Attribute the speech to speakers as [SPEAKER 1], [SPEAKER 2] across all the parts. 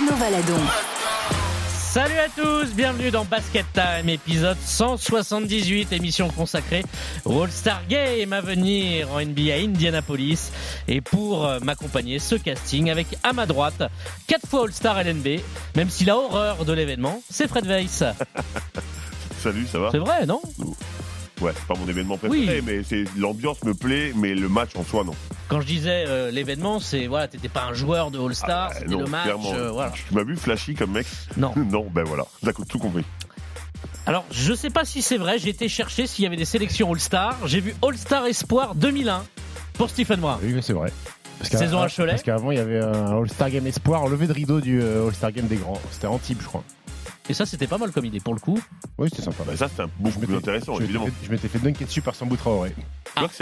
[SPEAKER 1] Arnaud Valadon.
[SPEAKER 2] Salut à tous, bienvenue dans Basket Time, épisode 178, émission consacrée au All-Star Game à venir en NBA Indianapolis. Et pour euh, m'accompagner, ce casting avec à ma droite, 4 fois All-Star LNB, même s'il a horreur de l'événement, c'est Fred Weiss.
[SPEAKER 3] Salut, ça va?
[SPEAKER 2] C'est vrai, non?
[SPEAKER 3] Ouais, c'est pas mon événement préféré,
[SPEAKER 2] Oui.
[SPEAKER 3] mais c'est l'ambiance me plaît, mais le match en soi non.
[SPEAKER 2] Quand je disais euh, l'événement, c'est voilà, t'étais pas un joueur de All-Star,
[SPEAKER 3] Ah,
[SPEAKER 2] c'était
[SPEAKER 3] non,
[SPEAKER 2] le match, euh, voilà.
[SPEAKER 3] Tu m'as vu flashy comme mec
[SPEAKER 2] Non.
[SPEAKER 3] Non, ben voilà, d'accord, tout compris.
[SPEAKER 2] Alors, je sais pas si c'est vrai, j'ai été chercher s'il y avait des sélections All-Star. J'ai vu All-Star Espoir 2001 pour Stephen Moore.
[SPEAKER 4] Oui, mais c'est vrai. Parce
[SPEAKER 2] Saison à Cholet.
[SPEAKER 4] Parce qu'avant, il y avait un All-Star Game Espoir, levé de rideau du euh, All-Star Game des grands. C'était Antibes, je crois.
[SPEAKER 2] Et ça, c'était pas mal comme idée pour le coup.
[SPEAKER 4] Oui, c'était sympa.
[SPEAKER 3] Bah, ça, c'est un- beaucoup plus intéressant,
[SPEAKER 4] je m'étais
[SPEAKER 3] évidemment.
[SPEAKER 4] fait- Je m'étais fait dunker dessus par Sambou Traoré.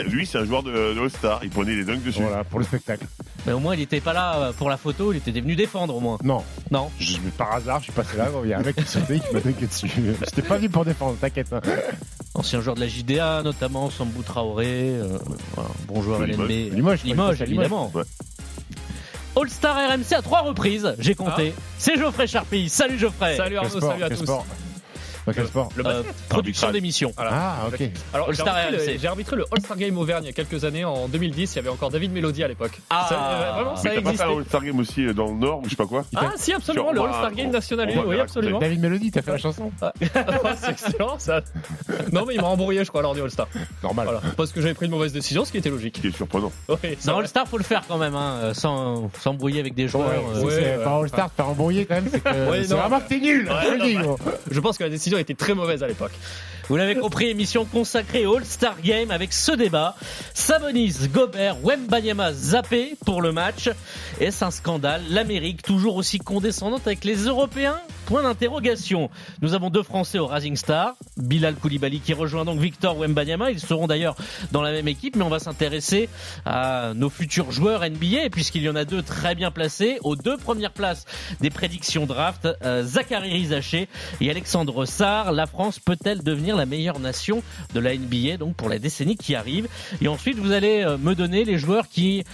[SPEAKER 3] Lui, c'est un joueur de, de All-Star, il prenait les dunks dessus.
[SPEAKER 4] Voilà, pour le spectacle.
[SPEAKER 2] Mais au moins, il était pas là euh, pour la photo, il était venu défendre au moins.
[SPEAKER 4] Non,
[SPEAKER 2] Non.
[SPEAKER 4] je, par hasard, je suis passé là, il y a un mec qui sautait qui m'a dunké dessus. J'étais pas venu pour défendre, t'inquiète. hein.
[SPEAKER 2] Ancien joueur de la JDA, notamment Sambou Traoré. euh, voilà, bon joueur LNB.
[SPEAKER 3] Limoges.
[SPEAKER 4] Limoges,
[SPEAKER 2] Limoges, évidemment.
[SPEAKER 3] Ouais.
[SPEAKER 2] All-Star RMC à trois reprises, j'ai compté. C'est Geoffrey Charpie. Salut Geoffrey.
[SPEAKER 5] Salut Arnaud, salut à tous.
[SPEAKER 4] sport Dans quel sport
[SPEAKER 5] Le
[SPEAKER 2] Euh,
[SPEAKER 5] basket.
[SPEAKER 2] production
[SPEAKER 3] Arbitrage.
[SPEAKER 2] d'émission.
[SPEAKER 5] Voilà.
[SPEAKER 4] Ah, ok.
[SPEAKER 5] Alors, j'ai
[SPEAKER 2] All-Star
[SPEAKER 5] arbitré,
[SPEAKER 2] RMC.
[SPEAKER 5] le- j'ai arbitré le All-Star Game Auvergne il y a quelques années, en 2010, il y avait encore David Melody à l'époque.
[SPEAKER 2] Ah.
[SPEAKER 5] Ça, euh, vraiment, ça
[SPEAKER 3] Mais t'as pas fait
[SPEAKER 5] existait.
[SPEAKER 3] un All-Star Game aussi euh, dans le Nord ou je sais pas quoi
[SPEAKER 5] Ah si, absolument,
[SPEAKER 3] Sur-
[SPEAKER 5] le All-Star Game
[SPEAKER 3] on-
[SPEAKER 5] national,
[SPEAKER 3] on va
[SPEAKER 5] oui, absolument.
[SPEAKER 4] David Melody, t'as fait la chanson
[SPEAKER 5] c'est excellent, ça. Non, mais il m'a embrouillé, je crois, lors du All-Star.
[SPEAKER 4] Normal.
[SPEAKER 5] Voilà. Parce que j'avais pris une mauvaise décision, ce qui était logique.
[SPEAKER 3] Qui est surprenant.
[SPEAKER 5] Oui,
[SPEAKER 2] Dans. All-Star, faut le faire quand même, hein, euh, sans s'embrouiller avec des joueurs.
[SPEAKER 4] Ouais,
[SPEAKER 2] euh,
[SPEAKER 4] c'est-
[SPEAKER 5] ouais,
[SPEAKER 4] c'est
[SPEAKER 5] ouais.
[SPEAKER 4] pas All-Star, embrouiller quand même, c'est que.
[SPEAKER 5] Ouais,
[SPEAKER 4] c'est
[SPEAKER 5] non.
[SPEAKER 4] vraiment que t'es nul, je te le
[SPEAKER 5] non,
[SPEAKER 4] dis, gros.
[SPEAKER 5] Je pense que la décision était très mauvaise à l'époque.
[SPEAKER 2] Vous l'avez compris, émission consacrée au All-Star Game avec ce débat. Sabonis, Gobert, Wembanyama zappé pour le match. Est-ce un scandale L'Amérique toujours aussi condescendante avec les Européens Point d'interrogation. Nous avons deux Français au Rising Star. Bilal Koulibaly qui rejoint donc Victor Wembanyama. Ils seront d'ailleurs dans la même équipe, mais on va s'intéresser à nos futurs joueurs NBA, puisqu'il y en a deux très bien placés. Aux deux premières places des prédictions draft, euh, Zachary Rizaché et Alexandre Sarr. La France peut-elle devenir la meilleure nation de la NBA donc pour la décennie qui arrive Et ensuite, vous allez euh, me donner les joueurs qui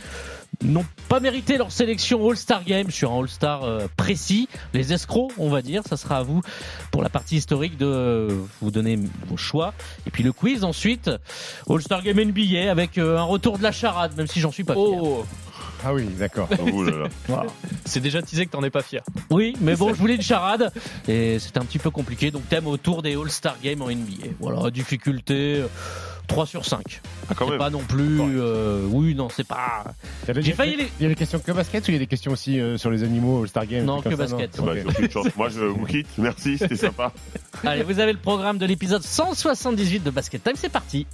[SPEAKER 2] n'ont pas mérité leur sélection All-Star Game sur un All-Star euh, précis, les escrocs, on va dire. Ça sera à vous pour la partie historique de euh, vous donner vos choix. Et puis le quiz ensuite, All-Star Game NBA avec un retour de la charade, même si j'en suis pas fier.
[SPEAKER 5] Oh,
[SPEAKER 4] Ah oui, d'accord.
[SPEAKER 3] Oh
[SPEAKER 5] c'est déjà teasé que t'en es pas fier.
[SPEAKER 2] Oui, mais bon, je voulais une charade et c'était un petit peu compliqué. Donc thème autour des All-Star Games en NBA. Voilà, difficulté euh, 3 sur 5.
[SPEAKER 3] Ah, quand
[SPEAKER 2] C'est
[SPEAKER 3] même.
[SPEAKER 2] pas non plus. euh, oui, non, c'est pas.
[SPEAKER 4] Il y a des-
[SPEAKER 2] J'ai failli les-
[SPEAKER 4] Il y a des questions que basket ou il y a des questions aussi euh, sur les animaux All-Star Game
[SPEAKER 2] Non, que
[SPEAKER 4] ça,
[SPEAKER 2] basket.
[SPEAKER 3] Ah bah,
[SPEAKER 4] Ok.
[SPEAKER 3] j'ai aucune chance. Moi, je vous quitte. Merci, c'était sympa.
[SPEAKER 2] Allez, vous avez le programme de l'épisode 178 de Basket Time. C'est parti.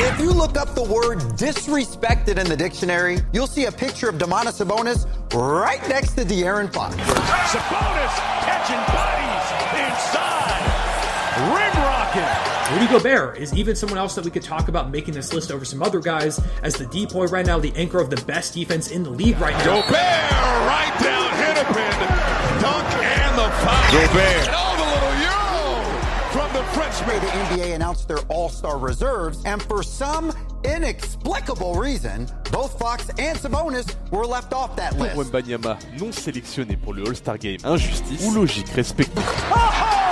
[SPEAKER 6] If you look up the word disrespected in the dictionary, you'll see a picture of Demonis Sabonis right next to De'Aaron Fox.
[SPEAKER 7] Sabonis catching bodies inside. Rim rocking.
[SPEAKER 8] Rudy Gobert is even someone else that we could talk about making this list over some other guys as the depoy right now, the anchor of the best defense in the league right now.
[SPEAKER 7] Gobert right down, hit a pin. Dunk and the foul. Gobert. Frenchman.
[SPEAKER 6] The NBA announced their all-star reserves, and for some inexplicable reason, both Fox and Sabonis were left off that
[SPEAKER 9] Pour
[SPEAKER 6] list.
[SPEAKER 9] Wembanyama, non sélectionné pour le All-Star Game, injustice ou logique respective
[SPEAKER 7] There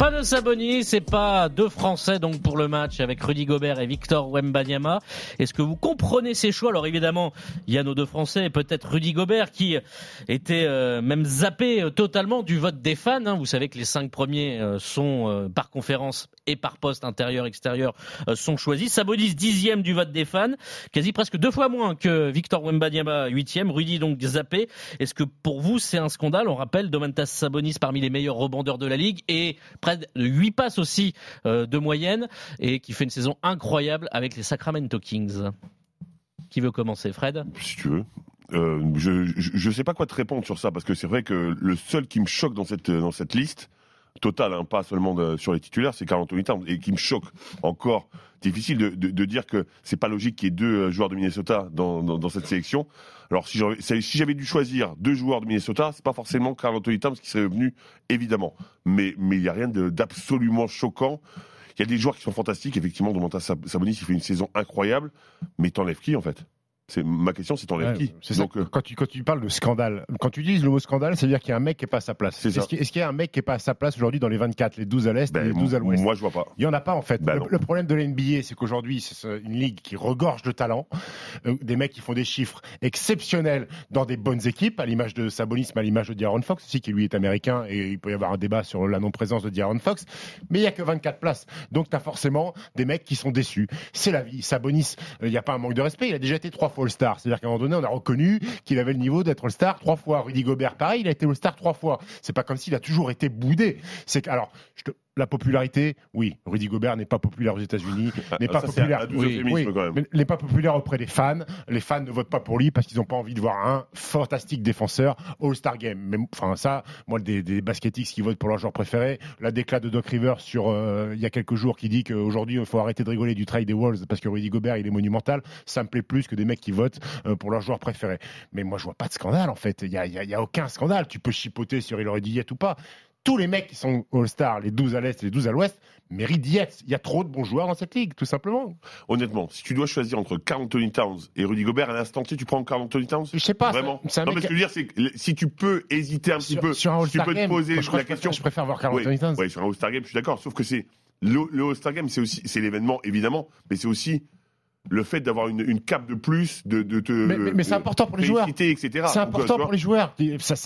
[SPEAKER 2] Pas de Sabonis et pas deux Français donc pour le match avec Rudy Gobert et Victor Wembanyama. Est-ce que vous comprenez ces choix? Alors évidemment, il y a nos deux Français et peut-être Rudy Gobert qui était euh, même zappé euh, totalement du vote des fans. hein. Vous savez que les cinq premiers euh, sont euh, par conférence et par poste intérieur extérieur euh, sont choisis. Sabonis dixième du vote des fans, quasi presque deux fois moins que Victor Wembanyama huitième. Rudy donc zappé. Est-ce que pour vous c'est un scandale? On rappelle Domantas Sabonis parmi les meilleurs rebondeurs de la ligue et de 8 passes aussi euh, de moyenne et qui fait une saison incroyable avec les Sacramento Kings. Qui veut commencer, Fred?
[SPEAKER 3] Si tu veux. Euh, je, je sais pas quoi te répondre sur ça parce que c'est vrai que le seul qui me choque dans cette dans cette liste totale, hein, pas seulement de- sur les titulaires, c'est Carl Anthony Towns et qui me choque encore. Difficile de, dire que c'est pas logique qu'il y ait deux euh, joueurs de Minnesota dans, cette sélection. Alors si j'avais dû choisir deux joueurs de Minnesota, c'est pas forcément Carl Anthony Towns qui serait venu évidemment, mais mais il y a rien d'absolument choquant. Il y a des joueurs qui sont fantastiques, effectivement. Domantas Sab- Sabonis, il fait une saison incroyable, mais t'enlèves qui en fait? C'est ma question, c'est t'enlèves
[SPEAKER 4] Ouais,
[SPEAKER 3] qui
[SPEAKER 4] c'est ça.
[SPEAKER 3] Donc, euh,
[SPEAKER 4] Quand tu, quand tu parles de scandale, quand tu utilises le mot scandale, c'est-à-dire qu'il y a un mec qui est pas à sa place.
[SPEAKER 3] C'est
[SPEAKER 4] Est-ce qu'il y a un mec qui est pas à sa place aujourd'hui dans les 24, les 12 à l'Est
[SPEAKER 3] ben,
[SPEAKER 4] et les 12 à l'Ouest?
[SPEAKER 3] moi, je vois pas.
[SPEAKER 4] Il y en a pas en fait.
[SPEAKER 3] Bah
[SPEAKER 4] le, problème de la NBA, c'est qu'aujourd'hui, c'est une ligue qui regorge de talent, euh, des mecs qui font des chiffres exceptionnels dans des bonnes équipes, à l'image de Sabonis, mais à l'image de D'Aaron Fox aussi, qui lui est américain, et il peut y avoir un débat sur la non-présence de D'Aaron Fox. Mais il y a que 24 places, donc tu as forcément des mecs qui sont déçus. C'est la vie. Sabonis, euh, il n'y a pas un manque de respect. Il a déjà été trois fois All-Star, c'est-à-dire qu'à un moment donné, on a reconnu qu'il avait le niveau d'être All-Star trois fois. Rudy Gobert, pareil, il a été All-Star trois fois. C'est pas comme s'il a toujours été boudé. C'est alors, je te- la popularité, oui, Rudy Gobert n'est pas populaire aux États-Unis, n'est
[SPEAKER 3] Ah,
[SPEAKER 4] pas
[SPEAKER 3] ça,
[SPEAKER 4] populaire.
[SPEAKER 3] quand même.
[SPEAKER 4] mais n'est pas populaire auprès des fans. Les fans ne votent pas pour lui parce qu'ils n'ont pas envie de voir un fantastique défenseur All-Star Game. Mais enfin ça, moi des, des qui votent pour leur joueur préféré, la déclat de Doc Rivers sur euh, il y a quelques jours qui dit qu'aujourd'hui il faut arrêter de rigoler du trade des Wolves parce que Rudy Gobert il est monumental. Ça me plaît plus que des mecs qui votent euh, pour leur joueur préféré. Mais moi je vois pas de scandale en fait. Il y a, y a- y a aucun scandale. Tu peux chipoter sur il aurait dit ou pas. Tous les mecs qui sont All-Star, les 12 à l'Est et les 12 à l'Ouest, méritent d'y être. Il y a trop de bons joueurs dans cette ligue, tout simplement.
[SPEAKER 3] Honnêtement, si tu dois choisir entre Carl Anthony Towns et Rudy Gobert à l'instant T, tu prends Carl Anthony Towns?
[SPEAKER 4] Je sais pas.
[SPEAKER 3] Vraiment?
[SPEAKER 4] un
[SPEAKER 3] Non,
[SPEAKER 4] mec-
[SPEAKER 3] mais ce que je veux dire, c'est que si tu peux hésiter un petit peu,
[SPEAKER 4] sur un
[SPEAKER 3] si tu peux te poser la
[SPEAKER 4] que
[SPEAKER 3] question.
[SPEAKER 4] je préfère voir Carl Anthony Towns.
[SPEAKER 3] oui, sur un All-Star Game, je suis d'accord. Sauf que c'est le, le All-Star Game, c'est aussi c'est l'événement évidemment, mais c'est aussi le fait d'avoir une, une cape de plus, de, de te
[SPEAKER 4] Mais, mais- mais c'est
[SPEAKER 3] de
[SPEAKER 4] important pour les joueurs.
[SPEAKER 3] etc.
[SPEAKER 4] C'est important pour les joueurs.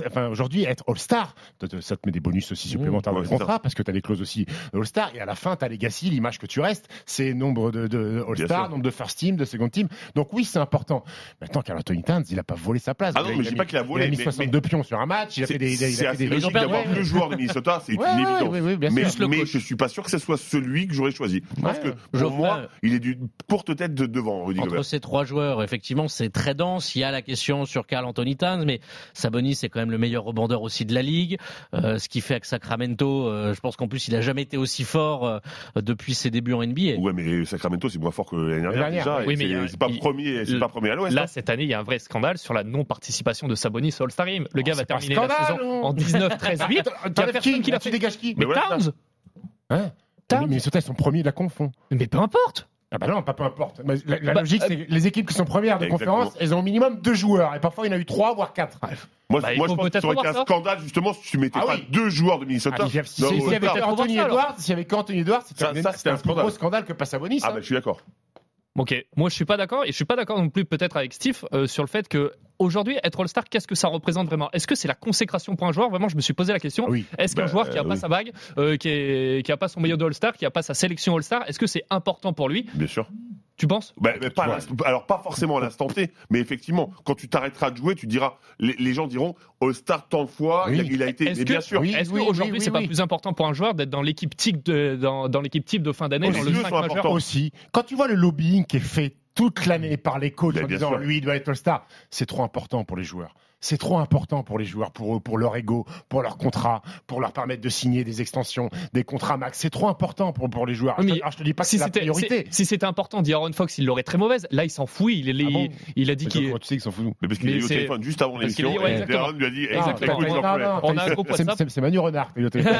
[SPEAKER 4] Enfin, aujourd'hui, être All-Star, ça te met des bonus aussi supplémentaires
[SPEAKER 3] Mmh,
[SPEAKER 4] dans le contrat parce que tu as des clauses aussi All-Star. Et à la fin, tu as Legacy, l'image que tu restes, c'est nombre de, de All-Star,
[SPEAKER 3] sûr.
[SPEAKER 4] nombre de First Team, de Second Team. Donc oui, c'est important. Maintenant, Carl Anthony Towns, il a pas volé sa place.
[SPEAKER 3] Ah non,
[SPEAKER 4] Il
[SPEAKER 3] mais je
[SPEAKER 4] a
[SPEAKER 3] dis
[SPEAKER 4] mis-
[SPEAKER 3] pas qu'il a volé,
[SPEAKER 4] Il a mis
[SPEAKER 3] mais-
[SPEAKER 4] 62 pions sur un match. Il a fait des,
[SPEAKER 3] c'est logique d'avoir
[SPEAKER 4] ouais.
[SPEAKER 3] joueurs de Minnesota, c'est une évidence. mais je suis pas sûr que ce soit celui que j'aurais choisi.
[SPEAKER 4] Ouais.
[SPEAKER 3] que pour moi, il est d'une courte tête de devant, Rudy
[SPEAKER 2] Entre
[SPEAKER 3] Gobert.
[SPEAKER 2] ces trois joueurs, effectivement, c'est très dense. Il y a la question sur Carl Anthony Towns, mais Sabonis c'est quand même le meilleur rebondeur aussi de la ligue. Euh, ce qui fait que Sacramento, euh, je pense qu'en plus, il a jamais été aussi fort euh, depuis ses débuts en NBA.
[SPEAKER 3] Ouais, mais Sacramento, c'est moins fort que l'année dernière,
[SPEAKER 4] dernière,
[SPEAKER 3] déjà.
[SPEAKER 5] oui, mais
[SPEAKER 3] c'est- pas premier,
[SPEAKER 5] il-
[SPEAKER 3] pas premier à l'Ouest.
[SPEAKER 5] Là,
[SPEAKER 3] hein.
[SPEAKER 5] cette année, il y a un vrai scandale sur la non-participation de Sabonis au All-Star Game. Le gars
[SPEAKER 4] Oh,
[SPEAKER 5] va
[SPEAKER 4] c'est pas
[SPEAKER 5] terminer la saison
[SPEAKER 4] non.
[SPEAKER 5] en 19, 13, 8. Il y a
[SPEAKER 4] T'enlèves
[SPEAKER 5] personne qui l'a
[SPEAKER 4] Tu
[SPEAKER 5] fait.
[SPEAKER 4] dégages qui
[SPEAKER 5] Mais
[SPEAKER 3] ouais,
[SPEAKER 5] Towns
[SPEAKER 4] Hein
[SPEAKER 5] Towns
[SPEAKER 4] Mais ils sont premiers de la conf. hein.
[SPEAKER 5] Mais peu importe
[SPEAKER 4] Ah bah non, pas peu importe. La, la
[SPEAKER 5] Bah,
[SPEAKER 4] logique,
[SPEAKER 5] euh,
[SPEAKER 4] c'est que les équipes qui sont premières de
[SPEAKER 3] Exactement.
[SPEAKER 4] conférence, elles ont au minimum deux joueurs. Et parfois, il y en a eu trois, voire quatre.
[SPEAKER 3] Moi,
[SPEAKER 5] Bah,
[SPEAKER 3] moi je pense que
[SPEAKER 5] peut-être
[SPEAKER 3] ça aurait été un
[SPEAKER 5] ça.
[SPEAKER 3] scandale, justement, si tu mettais
[SPEAKER 4] Ah
[SPEAKER 3] pas
[SPEAKER 4] oui.
[SPEAKER 3] deux joueurs de Minnesota.
[SPEAKER 4] Ah, si- s'il y avait qu'Anthony Edwards, c'était un, gros
[SPEAKER 3] scandale.
[SPEAKER 4] que Passabonis.
[SPEAKER 3] Ah,
[SPEAKER 4] hein.
[SPEAKER 3] bah, je suis d'accord.
[SPEAKER 5] Ok, moi je suis pas d'accord et je suis pas d'accord non plus peut-être avec Steve euh, sur le fait que aujourd'hui être All-Star, qu'est-ce que ça représente vraiment? Est-ce que c'est la consécration pour un joueur? Vraiment, je me suis posé la question.
[SPEAKER 4] Oui.
[SPEAKER 5] Est-ce qu'un
[SPEAKER 3] Bah,
[SPEAKER 5] joueur qui a
[SPEAKER 3] euh,
[SPEAKER 5] pas
[SPEAKER 3] oui.
[SPEAKER 5] sa bague, euh, qui, est, qui a pas son maillot de All-Star, qui a pas sa sélection All-Star, est-ce que c'est important pour lui?
[SPEAKER 3] Bien sûr.
[SPEAKER 5] Tu penses?
[SPEAKER 3] Bah, mais pas alors pas forcément à l'instant T, mais effectivement, quand tu t'arrêteras de jouer, tu diras, les, les gens diront, All-Star tant de fois,
[SPEAKER 4] Oui.
[SPEAKER 3] il, a, été. Mais
[SPEAKER 5] que-
[SPEAKER 3] bien sûr.
[SPEAKER 4] Oui,
[SPEAKER 5] Est-ce
[SPEAKER 4] oui,
[SPEAKER 5] qu'aujourd'hui
[SPEAKER 4] oui,
[SPEAKER 5] c'est
[SPEAKER 4] oui,
[SPEAKER 5] pas plus important pour un joueur d'être dans l'équipe type de dans, dans l'équipe type de fin d'année, dans le
[SPEAKER 3] deux
[SPEAKER 5] 5
[SPEAKER 3] sont
[SPEAKER 5] majeur
[SPEAKER 4] aussi. Quand tu vois le lobbying qui est fait toute l'année par les coachs en
[SPEAKER 3] bien
[SPEAKER 4] disant
[SPEAKER 3] sûr.
[SPEAKER 4] lui il doit être All-Star, c'est trop important pour les joueurs. C'est trop important pour les joueurs, pour eux, pour leur ego, pour leur contrat, pour leur permettre de signer des extensions, des contrats max. C'est trop important pour, pour les joueurs.
[SPEAKER 5] Oui,
[SPEAKER 4] je,
[SPEAKER 5] mais
[SPEAKER 4] te, alors, je te dis pas que
[SPEAKER 5] si
[SPEAKER 4] c'est la
[SPEAKER 5] c'était
[SPEAKER 4] priorité.
[SPEAKER 5] si, si c'était important, D'Aaron Fox, il l'aurait très mauvaise. Là, il s'en fout. Il, est-
[SPEAKER 4] Ah bon
[SPEAKER 5] il a dit qu'il
[SPEAKER 4] tu sais qu'ils s'en foutent
[SPEAKER 3] Mais parce qu'il a eu au
[SPEAKER 5] c'est-
[SPEAKER 3] téléphone juste avant
[SPEAKER 5] qu'il
[SPEAKER 3] l'émission,
[SPEAKER 5] dit, ouais.
[SPEAKER 3] Darren lui a dit, hey,
[SPEAKER 5] Exactement.
[SPEAKER 3] écoute,
[SPEAKER 4] Non,
[SPEAKER 3] Geoffrey,
[SPEAKER 4] non, non,
[SPEAKER 5] On a un
[SPEAKER 4] c'est-
[SPEAKER 5] groupe
[SPEAKER 4] c'est-
[SPEAKER 5] WhatsApp.
[SPEAKER 4] c'est- C'est Manu Renard. qui est au téléphone.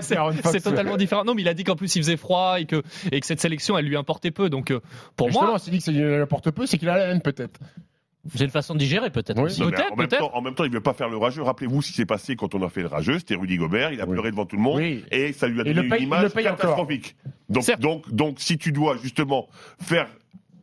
[SPEAKER 4] C'est Aaron
[SPEAKER 5] totalement différent. Non, mais il a dit qu'en plus il faisait froid et que, et que cette sélection elle lui importait peu. Donc euh, pour
[SPEAKER 4] Justement,
[SPEAKER 5] moi,
[SPEAKER 4] s'il dit que ça lui apporte peu, c'est qu'il a la haine peut-être.
[SPEAKER 2] C'est une façon de digérer peut-être.
[SPEAKER 4] Oui.
[SPEAKER 3] en, même temps, en même temps, il ne veut pas faire le rageux. Rappelez-vous ce qui s'est passé quand on a fait le rageux. C'était Rudy Gobert. Il a
[SPEAKER 4] Oui.
[SPEAKER 3] pleuré devant tout le monde.
[SPEAKER 4] Oui.
[SPEAKER 3] Et ça lui a donné
[SPEAKER 4] paye-
[SPEAKER 3] une image catastrophique. Donc, donc, donc, si tu dois justement faire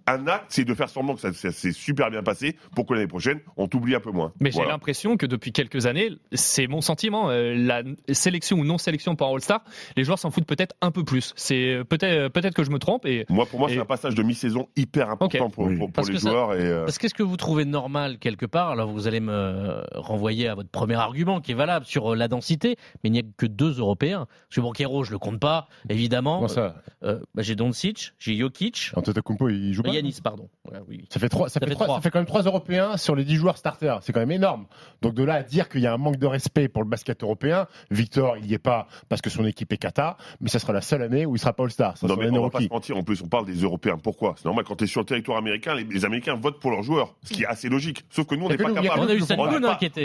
[SPEAKER 3] un acte, c'est de faire semblant que ça, ça s'est super bien passé pour que l'année prochaine, on t'oublie un peu moins.
[SPEAKER 5] Mais j'ai l'impression que depuis quelques années, c'est mon sentiment, euh, la sélection ou non sélection pour un All-Star, les joueurs s'en foutent peut-être un peu plus. C'est euh, peut-être peut-être que je me trompe et
[SPEAKER 3] Moi, pour moi,
[SPEAKER 5] Et-
[SPEAKER 3] c'est un passage de mi-saison hyper important pour,
[SPEAKER 4] Oui.
[SPEAKER 3] pour- pour
[SPEAKER 2] Parce
[SPEAKER 3] les
[SPEAKER 2] que ça-
[SPEAKER 3] joueurs. Et, euh,
[SPEAKER 2] Parce qu'est-ce que vous trouvez normal quelque part Alors vous allez me renvoyer à votre premier argument qui est valable sur euh, la densité, mais il n'y a que deux Européens. Parce que Banquero, je le compte pas, évidemment.
[SPEAKER 4] Comment ça?
[SPEAKER 2] Euh, bah, j'ai Doncic, j'ai Jokic,
[SPEAKER 4] Antetokounmpo, il joue pas?
[SPEAKER 2] Yanis, pardon. Voilà, oui.
[SPEAKER 4] Ça fait, trois, ça,
[SPEAKER 2] Ça
[SPEAKER 4] fait
[SPEAKER 2] fait
[SPEAKER 4] trois-
[SPEAKER 2] trois.
[SPEAKER 4] ça fait quand même trois Européens sur les 10 joueurs starters. C'est quand même énorme. Donc de là à dire qu'il y a un manque de respect pour le basket européen, Victor, il n'y est pas parce que son équipe est Kata, mais ça sera la seule année où il sera pas All-Star. Ça
[SPEAKER 3] Non, mais on va pas se mentir. En plus, on parle des Européens. Pourquoi? C'est normal quand tu es sur le territoire américain, les, les Américains votent pour leurs joueurs, ce qui est assez logique. Sauf que nous, on n'est pas capable.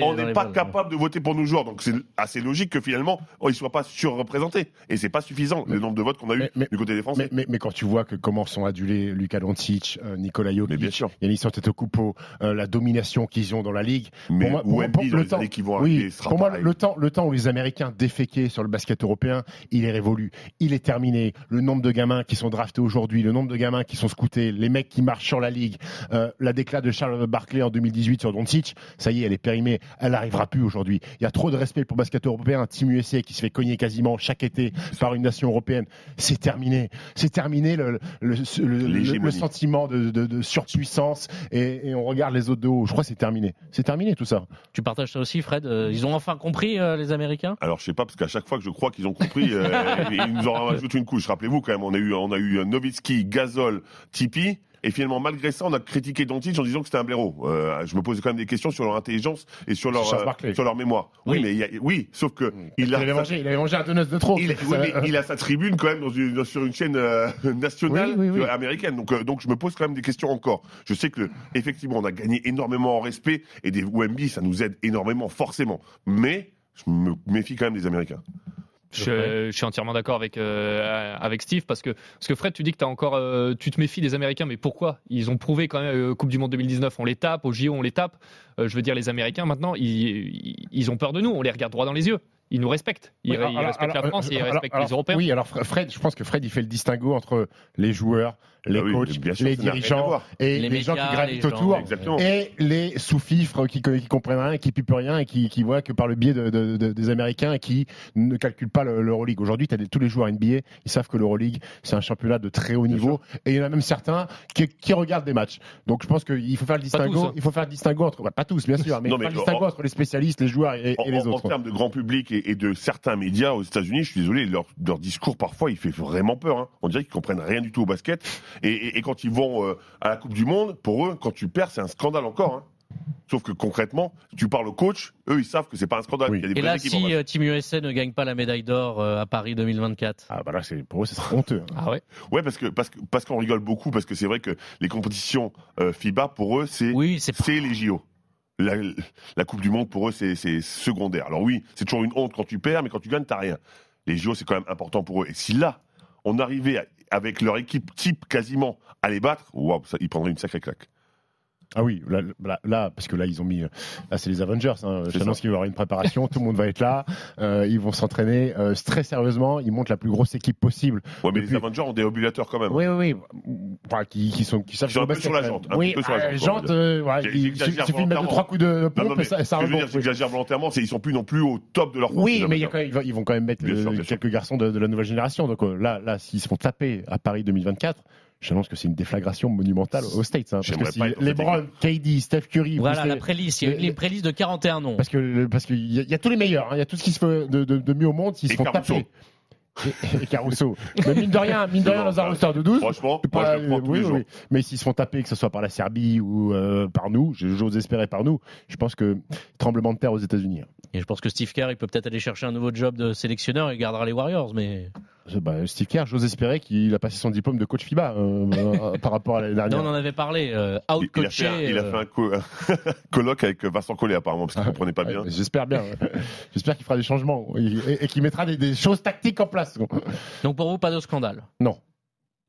[SPEAKER 2] On
[SPEAKER 3] n'est pas, de voter pour nos joueurs, donc c'est assez logique que finalement, oh, ils ne soient pas surreprésentés. Et c'est pas suffisant le nombre de votes qu'on a eu du côté des Français.
[SPEAKER 4] Mais, mais, mais quand tu vois que comment sont adulés Luka Doncic, euh, Nikola
[SPEAKER 3] Mais bien
[SPEAKER 4] Jokic,
[SPEAKER 3] sûr.
[SPEAKER 4] Yanis Antetokounmpo, euh, la domination qu'ils ont dans la ligue,
[SPEAKER 3] Mais
[SPEAKER 4] pour-
[SPEAKER 3] Embiid
[SPEAKER 4] pour
[SPEAKER 3] dans
[SPEAKER 4] le
[SPEAKER 3] les
[SPEAKER 4] temps-
[SPEAKER 3] années qui vont
[SPEAKER 4] Oui,
[SPEAKER 3] arriver, ce sera
[SPEAKER 4] pour moi, le temps, le temps où les Américains déféquaient sur le basket européen, il est révolu. Il est terminé. Le nombre de gamins qui sont draftés aujourd'hui, le nombre de gamins qui sont scoutés, les mecs qui marchent sur la ligue, euh, la déclat de Charles Barkley en 2018 sur Doncic, ça y est, elle est périmée. Elle n'arrivera plus aujourd'hui. Il y a trop de respect pour le basket européen. Un Team USA qui se fait cogner quasiment chaque été par une nation européenne, c'est terminé. C'est terminé le, le, le- le-
[SPEAKER 3] L'hégémonie.
[SPEAKER 4] Sentiment de, de- de surpuissance et, et on regarde les autres de haut. Je crois que c'est terminé. C'est terminé tout ça.
[SPEAKER 2] Tu partages ça aussi, Fred Euh, Ils ont enfin compris, euh, les Américains?
[SPEAKER 3] Alors je sais pas parce qu'à chaque fois que je crois qu'ils ont compris, euh, ils nous en rajoutent une couche. Rappelez-vous quand même, on a eu on a eu Nowitzki, Gasol, Tipeee. Et finalement, malgré ça, on a critiqué Doncic en disant que c'était un blaireau. Euh, je me posais quand même des questions sur leur intelligence et sur leur
[SPEAKER 4] Charles
[SPEAKER 3] euh, sur leur mémoire. Oui,
[SPEAKER 2] Oui.
[SPEAKER 3] mais il y a- oui, sauf que il
[SPEAKER 4] il,
[SPEAKER 3] a
[SPEAKER 4] avait
[SPEAKER 3] sa-
[SPEAKER 4] mangé, il avait mangé un donut de trop.
[SPEAKER 3] il, oui, mais il a sa tribune quand même dans une- sur une chaîne euh, nationale américaine. Donc, donc je me pose quand même des questions encore. Je sais que effectivement on a gagné énormément en respect et des Wemby ça nous aide énormément forcément. Mais je me méfie quand même des Américains.
[SPEAKER 5] Je, je suis entièrement d'accord avec euh, avec Steve parce que parce que Fred, tu dis que t'as encore euh, tu te méfies des Américains, mais pourquoi? Ils ont prouvé quand même euh, Coupe du Monde 2019, on les tape, au JO on les tape. Euh, je veux dire les Américains maintenant, ils, ils ont peur de nous, on les regarde droit dans les yeux. Ils nous respectent. Ils,
[SPEAKER 4] Oui,
[SPEAKER 5] ils
[SPEAKER 4] alors-
[SPEAKER 5] respectent
[SPEAKER 4] alors-
[SPEAKER 5] la France et ils
[SPEAKER 4] alors-
[SPEAKER 5] respectent
[SPEAKER 4] alors-
[SPEAKER 5] les Européens.
[SPEAKER 4] Oui, alors Fre- Fred, je pense que Fred, il fait le distinguo entre les joueurs, les
[SPEAKER 3] Ah oui,
[SPEAKER 4] coachs,
[SPEAKER 3] bien sûr,
[SPEAKER 4] les dirigeants et
[SPEAKER 2] Les
[SPEAKER 4] les, gens qui gravitent
[SPEAKER 2] gens,
[SPEAKER 4] autour.
[SPEAKER 3] Exactement.
[SPEAKER 4] Et les sous-fifres qui, qui comprennent rien, qui pipent rien et qui, qui voient que par le biais de, de- de- des Américains et qui ne calculent pas le- l'Euroleague. Aujourd'hui, tu as tous les joueurs NBA, ils savent que l'Euroleague, c'est un championnat de très haut niveau. Et il y en a même certains qui, qui regardent des matchs. Donc je pense qu'il faut faire le distinguo.
[SPEAKER 5] tous, hein.
[SPEAKER 4] Il faut faire le distinguo entre, bah, pas tous, bien sûr, mais,
[SPEAKER 3] Non,
[SPEAKER 4] il faut
[SPEAKER 3] mais
[SPEAKER 4] faire le distinguo
[SPEAKER 3] en-
[SPEAKER 4] entre les spécialistes, les joueurs et,
[SPEAKER 3] En,
[SPEAKER 4] et les
[SPEAKER 3] en- en
[SPEAKER 4] autres.
[SPEAKER 3] termes de grand public et, et de certains médias aux États-Unis, je suis désolé, leur, leur discours parfois il fait vraiment peur. hein. On dirait qu'ils comprennent rien du tout au basket. Et, et- et quand ils vont euh, à la Coupe du Monde, pour eux, quand tu perds, c'est un scandale encore. hein. Sauf que concrètement, tu parles au coach, eux ils savent que c'est pas un scandale.
[SPEAKER 4] Oui.
[SPEAKER 3] Il y a des
[SPEAKER 2] Et là, si euh, Team USA ne gagne pas la médaille d'or euh, à Paris 2024
[SPEAKER 4] Ah bah là, c'est pour eux, ce sera honteux. hein.
[SPEAKER 5] Ah ouais.
[SPEAKER 3] Ouais, parce que parce que parce qu'on rigole beaucoup parce que c'est vrai que les compétitions euh, FIBA pour eux c'est
[SPEAKER 2] Oui, c'est pas.
[SPEAKER 3] c'est les JO. La, Coupe du Monde pour eux c'est secondaire. Alors oui, c'est toujours une honte quand tu perds, mais quand tu gagnes t'as rien. Les JO c'est quand même important pour eux. Et si là on arrivait avec leur équipe type quasiment à les battre, waouh, ils prendraient une sacrée claque.
[SPEAKER 4] Ah oui, là, là, là, parce que là, ils ont mis. euh, Là, c'est les Avengers. Hein. Je
[SPEAKER 3] ça.
[SPEAKER 4] qu'il va y avoir une préparation. tout le monde va être là. Euh, ils vont s'entraîner euh, très sérieusement. Ils montent la plus grosse équipe possible.
[SPEAKER 3] Ouais, mais
[SPEAKER 4] Depuis-
[SPEAKER 3] les Avengers ont des ovulateurs quand même.
[SPEAKER 4] Oui, oui, oui. Enfin, qui, qui sont, qui savent
[SPEAKER 3] Qui sont un peu sur la jante, un
[SPEAKER 4] Oui,
[SPEAKER 3] peu sur la
[SPEAKER 4] euh,
[SPEAKER 3] jante,
[SPEAKER 4] jante. euh, voilà,
[SPEAKER 3] J'ai-
[SPEAKER 4] il suffit de mettre deux, trois coups de pompe
[SPEAKER 3] non, mais
[SPEAKER 4] et ça, ça
[SPEAKER 3] ce que je veux dire, volontairement, c'est ils sont plus non plus au top de leur
[SPEAKER 4] Oui, mais il y a
[SPEAKER 3] Avengers.
[SPEAKER 4] quand même- ils vont- ils quand même mettre
[SPEAKER 3] Bien sûr,
[SPEAKER 4] euh,
[SPEAKER 3] sûr.
[SPEAKER 4] quelques garçons de, de la nouvelle génération. Donc euh, là, là, s'ils se font taper à Paris 2024, j'annonce que c'est une déflagration monumentale aux States. hein, parce que si
[SPEAKER 3] pas
[SPEAKER 4] LeBron, KD, Steph Curry,
[SPEAKER 2] Voilà la préliste. Il y a eu
[SPEAKER 4] les-
[SPEAKER 2] une préliste de 41 noms.
[SPEAKER 4] Parce que parce qu'il y, y a tous les meilleurs, hein, il y a tout ce qui se fait de, de- de mieux au monde, s'ils se font taper. Et, et Caruso. Mais mine de rien, mine de rien, dans un roster de 12.
[SPEAKER 3] Franchement,
[SPEAKER 4] c'est
[SPEAKER 3] moi,
[SPEAKER 4] pas-
[SPEAKER 3] je le prends tous
[SPEAKER 4] oui,
[SPEAKER 3] les
[SPEAKER 4] oui,
[SPEAKER 3] jours.
[SPEAKER 4] oui. Mais s'ils se font taper, que ce soit par la Serbie ou euh, par nous, j'ose espérer par nous, je pense que tremblement de terre aux États-Unis. hein.
[SPEAKER 2] Et je pense que Steve Kerr, il peut peut-être aller chercher un nouveau job de sélectionneur et il gardera les Warriors. Mais
[SPEAKER 4] bah, Steve Kerr, j'ose espérer qu'il a passé son diplôme de coach FIBA euh, euh, par rapport à l'année
[SPEAKER 2] non,
[SPEAKER 4] dernière.
[SPEAKER 2] on en avait parlé. euh,
[SPEAKER 3] Il, il a fait
[SPEAKER 2] out-coaché.
[SPEAKER 3] un, il a fait un co- colloque avec Vincent Collet apparemment parce qu'il comprenait pas
[SPEAKER 4] Ouais,
[SPEAKER 3] bien.
[SPEAKER 4] J'espère bien. J'espère qu'il fera des changements et, et qu'il mettra des, des choses tactiques en place.
[SPEAKER 2] Donc pour vous, pas de scandale?
[SPEAKER 4] Non,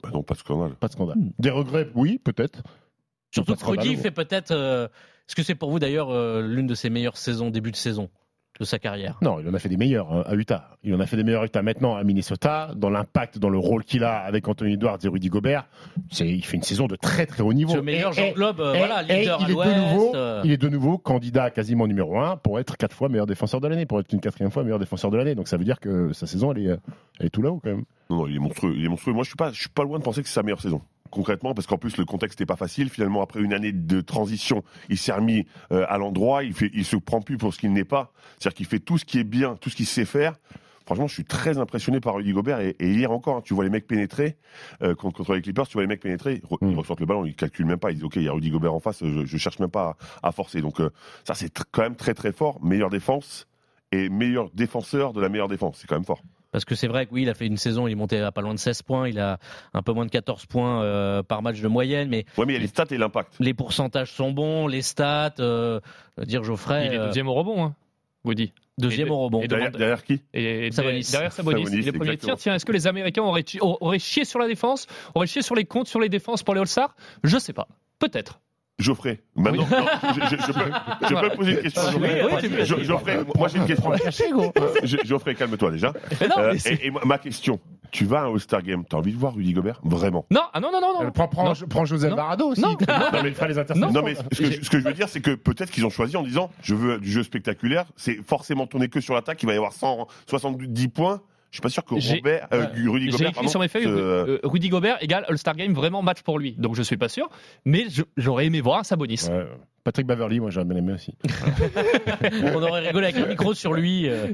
[SPEAKER 3] Bah non, pas de scandale.
[SPEAKER 4] pas de scandale. Des regrets, oui, peut-être.
[SPEAKER 2] Surtout que Rudy fait peut-être. euh, Est-ce que c'est pour vous d'ailleurs euh, l'une de ses meilleures saisons, début de saison? De sa carrière
[SPEAKER 4] Non, il en a fait des meilleurs hein, à Utah. Il en a fait des meilleurs à Utah. Maintenant, à Minnesota, dans l'impact, dans le rôle qu'il a avec Anthony Edwards et Rudy Gobert, c'est, il fait une saison de très très haut niveau.
[SPEAKER 2] Le meilleur
[SPEAKER 4] Et-
[SPEAKER 2] Jean
[SPEAKER 4] et-
[SPEAKER 2] Globe, euh,
[SPEAKER 4] et-
[SPEAKER 2] voilà,
[SPEAKER 4] et
[SPEAKER 2] leader
[SPEAKER 4] il,
[SPEAKER 2] à
[SPEAKER 4] est de nouveau,
[SPEAKER 2] euh,
[SPEAKER 4] il est de nouveau candidat quasiment numéro un pour être quatre fois meilleur défenseur de l'année, pour être une quatrième fois meilleur défenseur de l'année. Donc ça veut dire que sa saison, elle est, elle est tout là-haut quand même.
[SPEAKER 3] Non, non, il est monstrueux. Il est monstrueux. Moi, je suis pas, je suis pas loin de penser que c'est sa meilleure saison. Concrètement, parce qu'en plus le contexte n'est pas facile. Finalement, après une année de transition, il s'est remis euh, à l'endroit. Il fait, il se prend plus pour ce qu'il n'est pas. C'est-à-dire qu'il fait tout ce qui est bien, tout ce qu'il sait faire. Franchement, je suis très impressionné par Rudy Gobert. Et, et hier encore, hein, tu vois les mecs pénétrer euh, contre, contre les Clippers. Tu vois les mecs pénétrer. Ils, re-
[SPEAKER 4] Mm.
[SPEAKER 3] ils ressortent le ballon, ils calculent même pas. Ils disent OK, il y a Rudy Gobert en face. Je, je cherche même pas à, à forcer. Donc euh, ça, c'est quand même très très fort. Meilleure défense et meilleur défenseur de la meilleure défense. C'est quand même fort.
[SPEAKER 2] Parce que c'est vrai que oui, il a fait une saison, il est monté à pas loin de 16 points, il a un peu moins de 14 points euh, par match de moyenne, mais
[SPEAKER 3] Ouais, mais il y a les stats et l'impact.
[SPEAKER 2] les pourcentages sont bons, les stats, euh, dire Geoffrey,
[SPEAKER 5] Il est
[SPEAKER 2] euh,
[SPEAKER 5] deuxième au rebond, hein, Woody.
[SPEAKER 2] deuxième
[SPEAKER 5] et-
[SPEAKER 2] au rebond.
[SPEAKER 5] et
[SPEAKER 3] Derrière, derrière qui?
[SPEAKER 5] Et
[SPEAKER 2] Sabonis.
[SPEAKER 5] derrière Sabonis,
[SPEAKER 3] Sabonis,
[SPEAKER 5] il est premier
[SPEAKER 3] exactement.
[SPEAKER 5] tir. Tiens, est-ce que les Américains auraient, auraient chié sur la défense, auraient chié sur les comptes, sur les défenses pour les All-Stars? Je sais pas. Peut-être.
[SPEAKER 3] Geoffrey. Maintenant, non, je, je- je peux, je peux poser une question à Geoffrey.
[SPEAKER 5] Oui, oui.
[SPEAKER 3] Jo- Geoffrey, moi j'ai une question. Je- Geoffrey, calme-toi déjà.
[SPEAKER 5] Mais non,
[SPEAKER 3] Euh, et, et ma- ma question, tu vas à un All-Star Game, t'as envie de voir Rudy Gobert? Vraiment
[SPEAKER 5] Non, ah non, non, non, non.
[SPEAKER 4] Euh, Prends, prends,
[SPEAKER 5] Non.
[SPEAKER 4] prends Joseph
[SPEAKER 5] Non.
[SPEAKER 4] Barado aussi.
[SPEAKER 5] Non.
[SPEAKER 4] Non, mais il fera les interceptions.
[SPEAKER 3] Non, mais ce que, ce que je veux dire, c'est que peut-être qu'ils ont choisi en disant je veux du jeu spectaculaire, c'est forcément tourner que sur l'attaque, il va y avoir 170 points. Je suis pas sûr que
[SPEAKER 5] J'ai-
[SPEAKER 3] Robert, euh, Rudy
[SPEAKER 5] J'ai
[SPEAKER 3] Gobert.
[SPEAKER 5] écrit
[SPEAKER 3] pardon,
[SPEAKER 5] sur mes feuilles
[SPEAKER 3] se-
[SPEAKER 5] euh, Rudy Gobert égale All-Star Game, vraiment match pour lui. Donc je suis pas sûr. Mais j'aurais aimé voir un Sabonis.
[SPEAKER 4] Ouais. Patrick Baverly, moi j'aurais bien aimé aussi.
[SPEAKER 2] on aurait rigolé avec un micro sur lui, euh,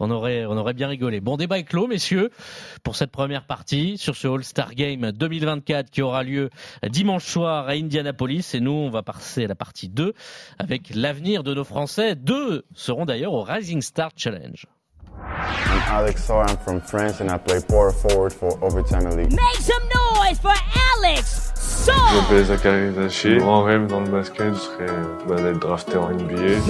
[SPEAKER 2] on, aurait, on aurait bien rigolé. Bon, débat est clos, messieurs, pour cette première partie sur ce All-Star Game 2024 qui aura lieu dimanche soir à Indianapolis. Et nous, on va passer à la partie 2 avec l'avenir de nos Français. Deux seront d'ailleurs au Rising Star Challenge.
[SPEAKER 10] I'm Alex Sarr. I'm from France and I play power forward for Overtime Elite.
[SPEAKER 11] Make some noise for Alex
[SPEAKER 12] Je
[SPEAKER 11] Saw!
[SPEAKER 12] m'appelle Zachary Zaché. Mon grand rêve dans le basket serait bah, d'être drafté en NBA.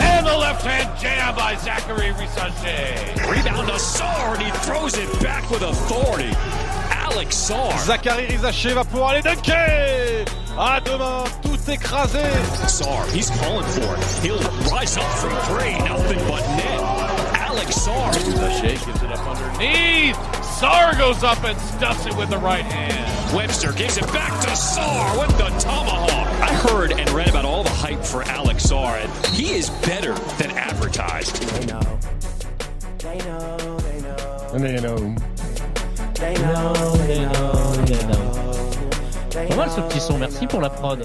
[SPEAKER 7] And the left hand jam by Zachary Rissache.
[SPEAKER 13] Rebound to Sarr and he throws it back with authority. Alex Sarr.
[SPEAKER 7] Zachary Rizaché va pouvoir aller dunker À demain, tout écrasé
[SPEAKER 13] Sarr, he's calling for it. He'll rise up from three. Nothing but net. Alex Sarr.
[SPEAKER 7] Rizaché gives it up underneath. Sarr goes up and stuffs it with the right hand.
[SPEAKER 13] Webster gives it back to Sar with the tomahawk. I heard and read about all the hype for Alex Sar, and he is better than advertised.
[SPEAKER 4] Non, mais non.
[SPEAKER 2] Pas mal ce petit son, merci pour la prod.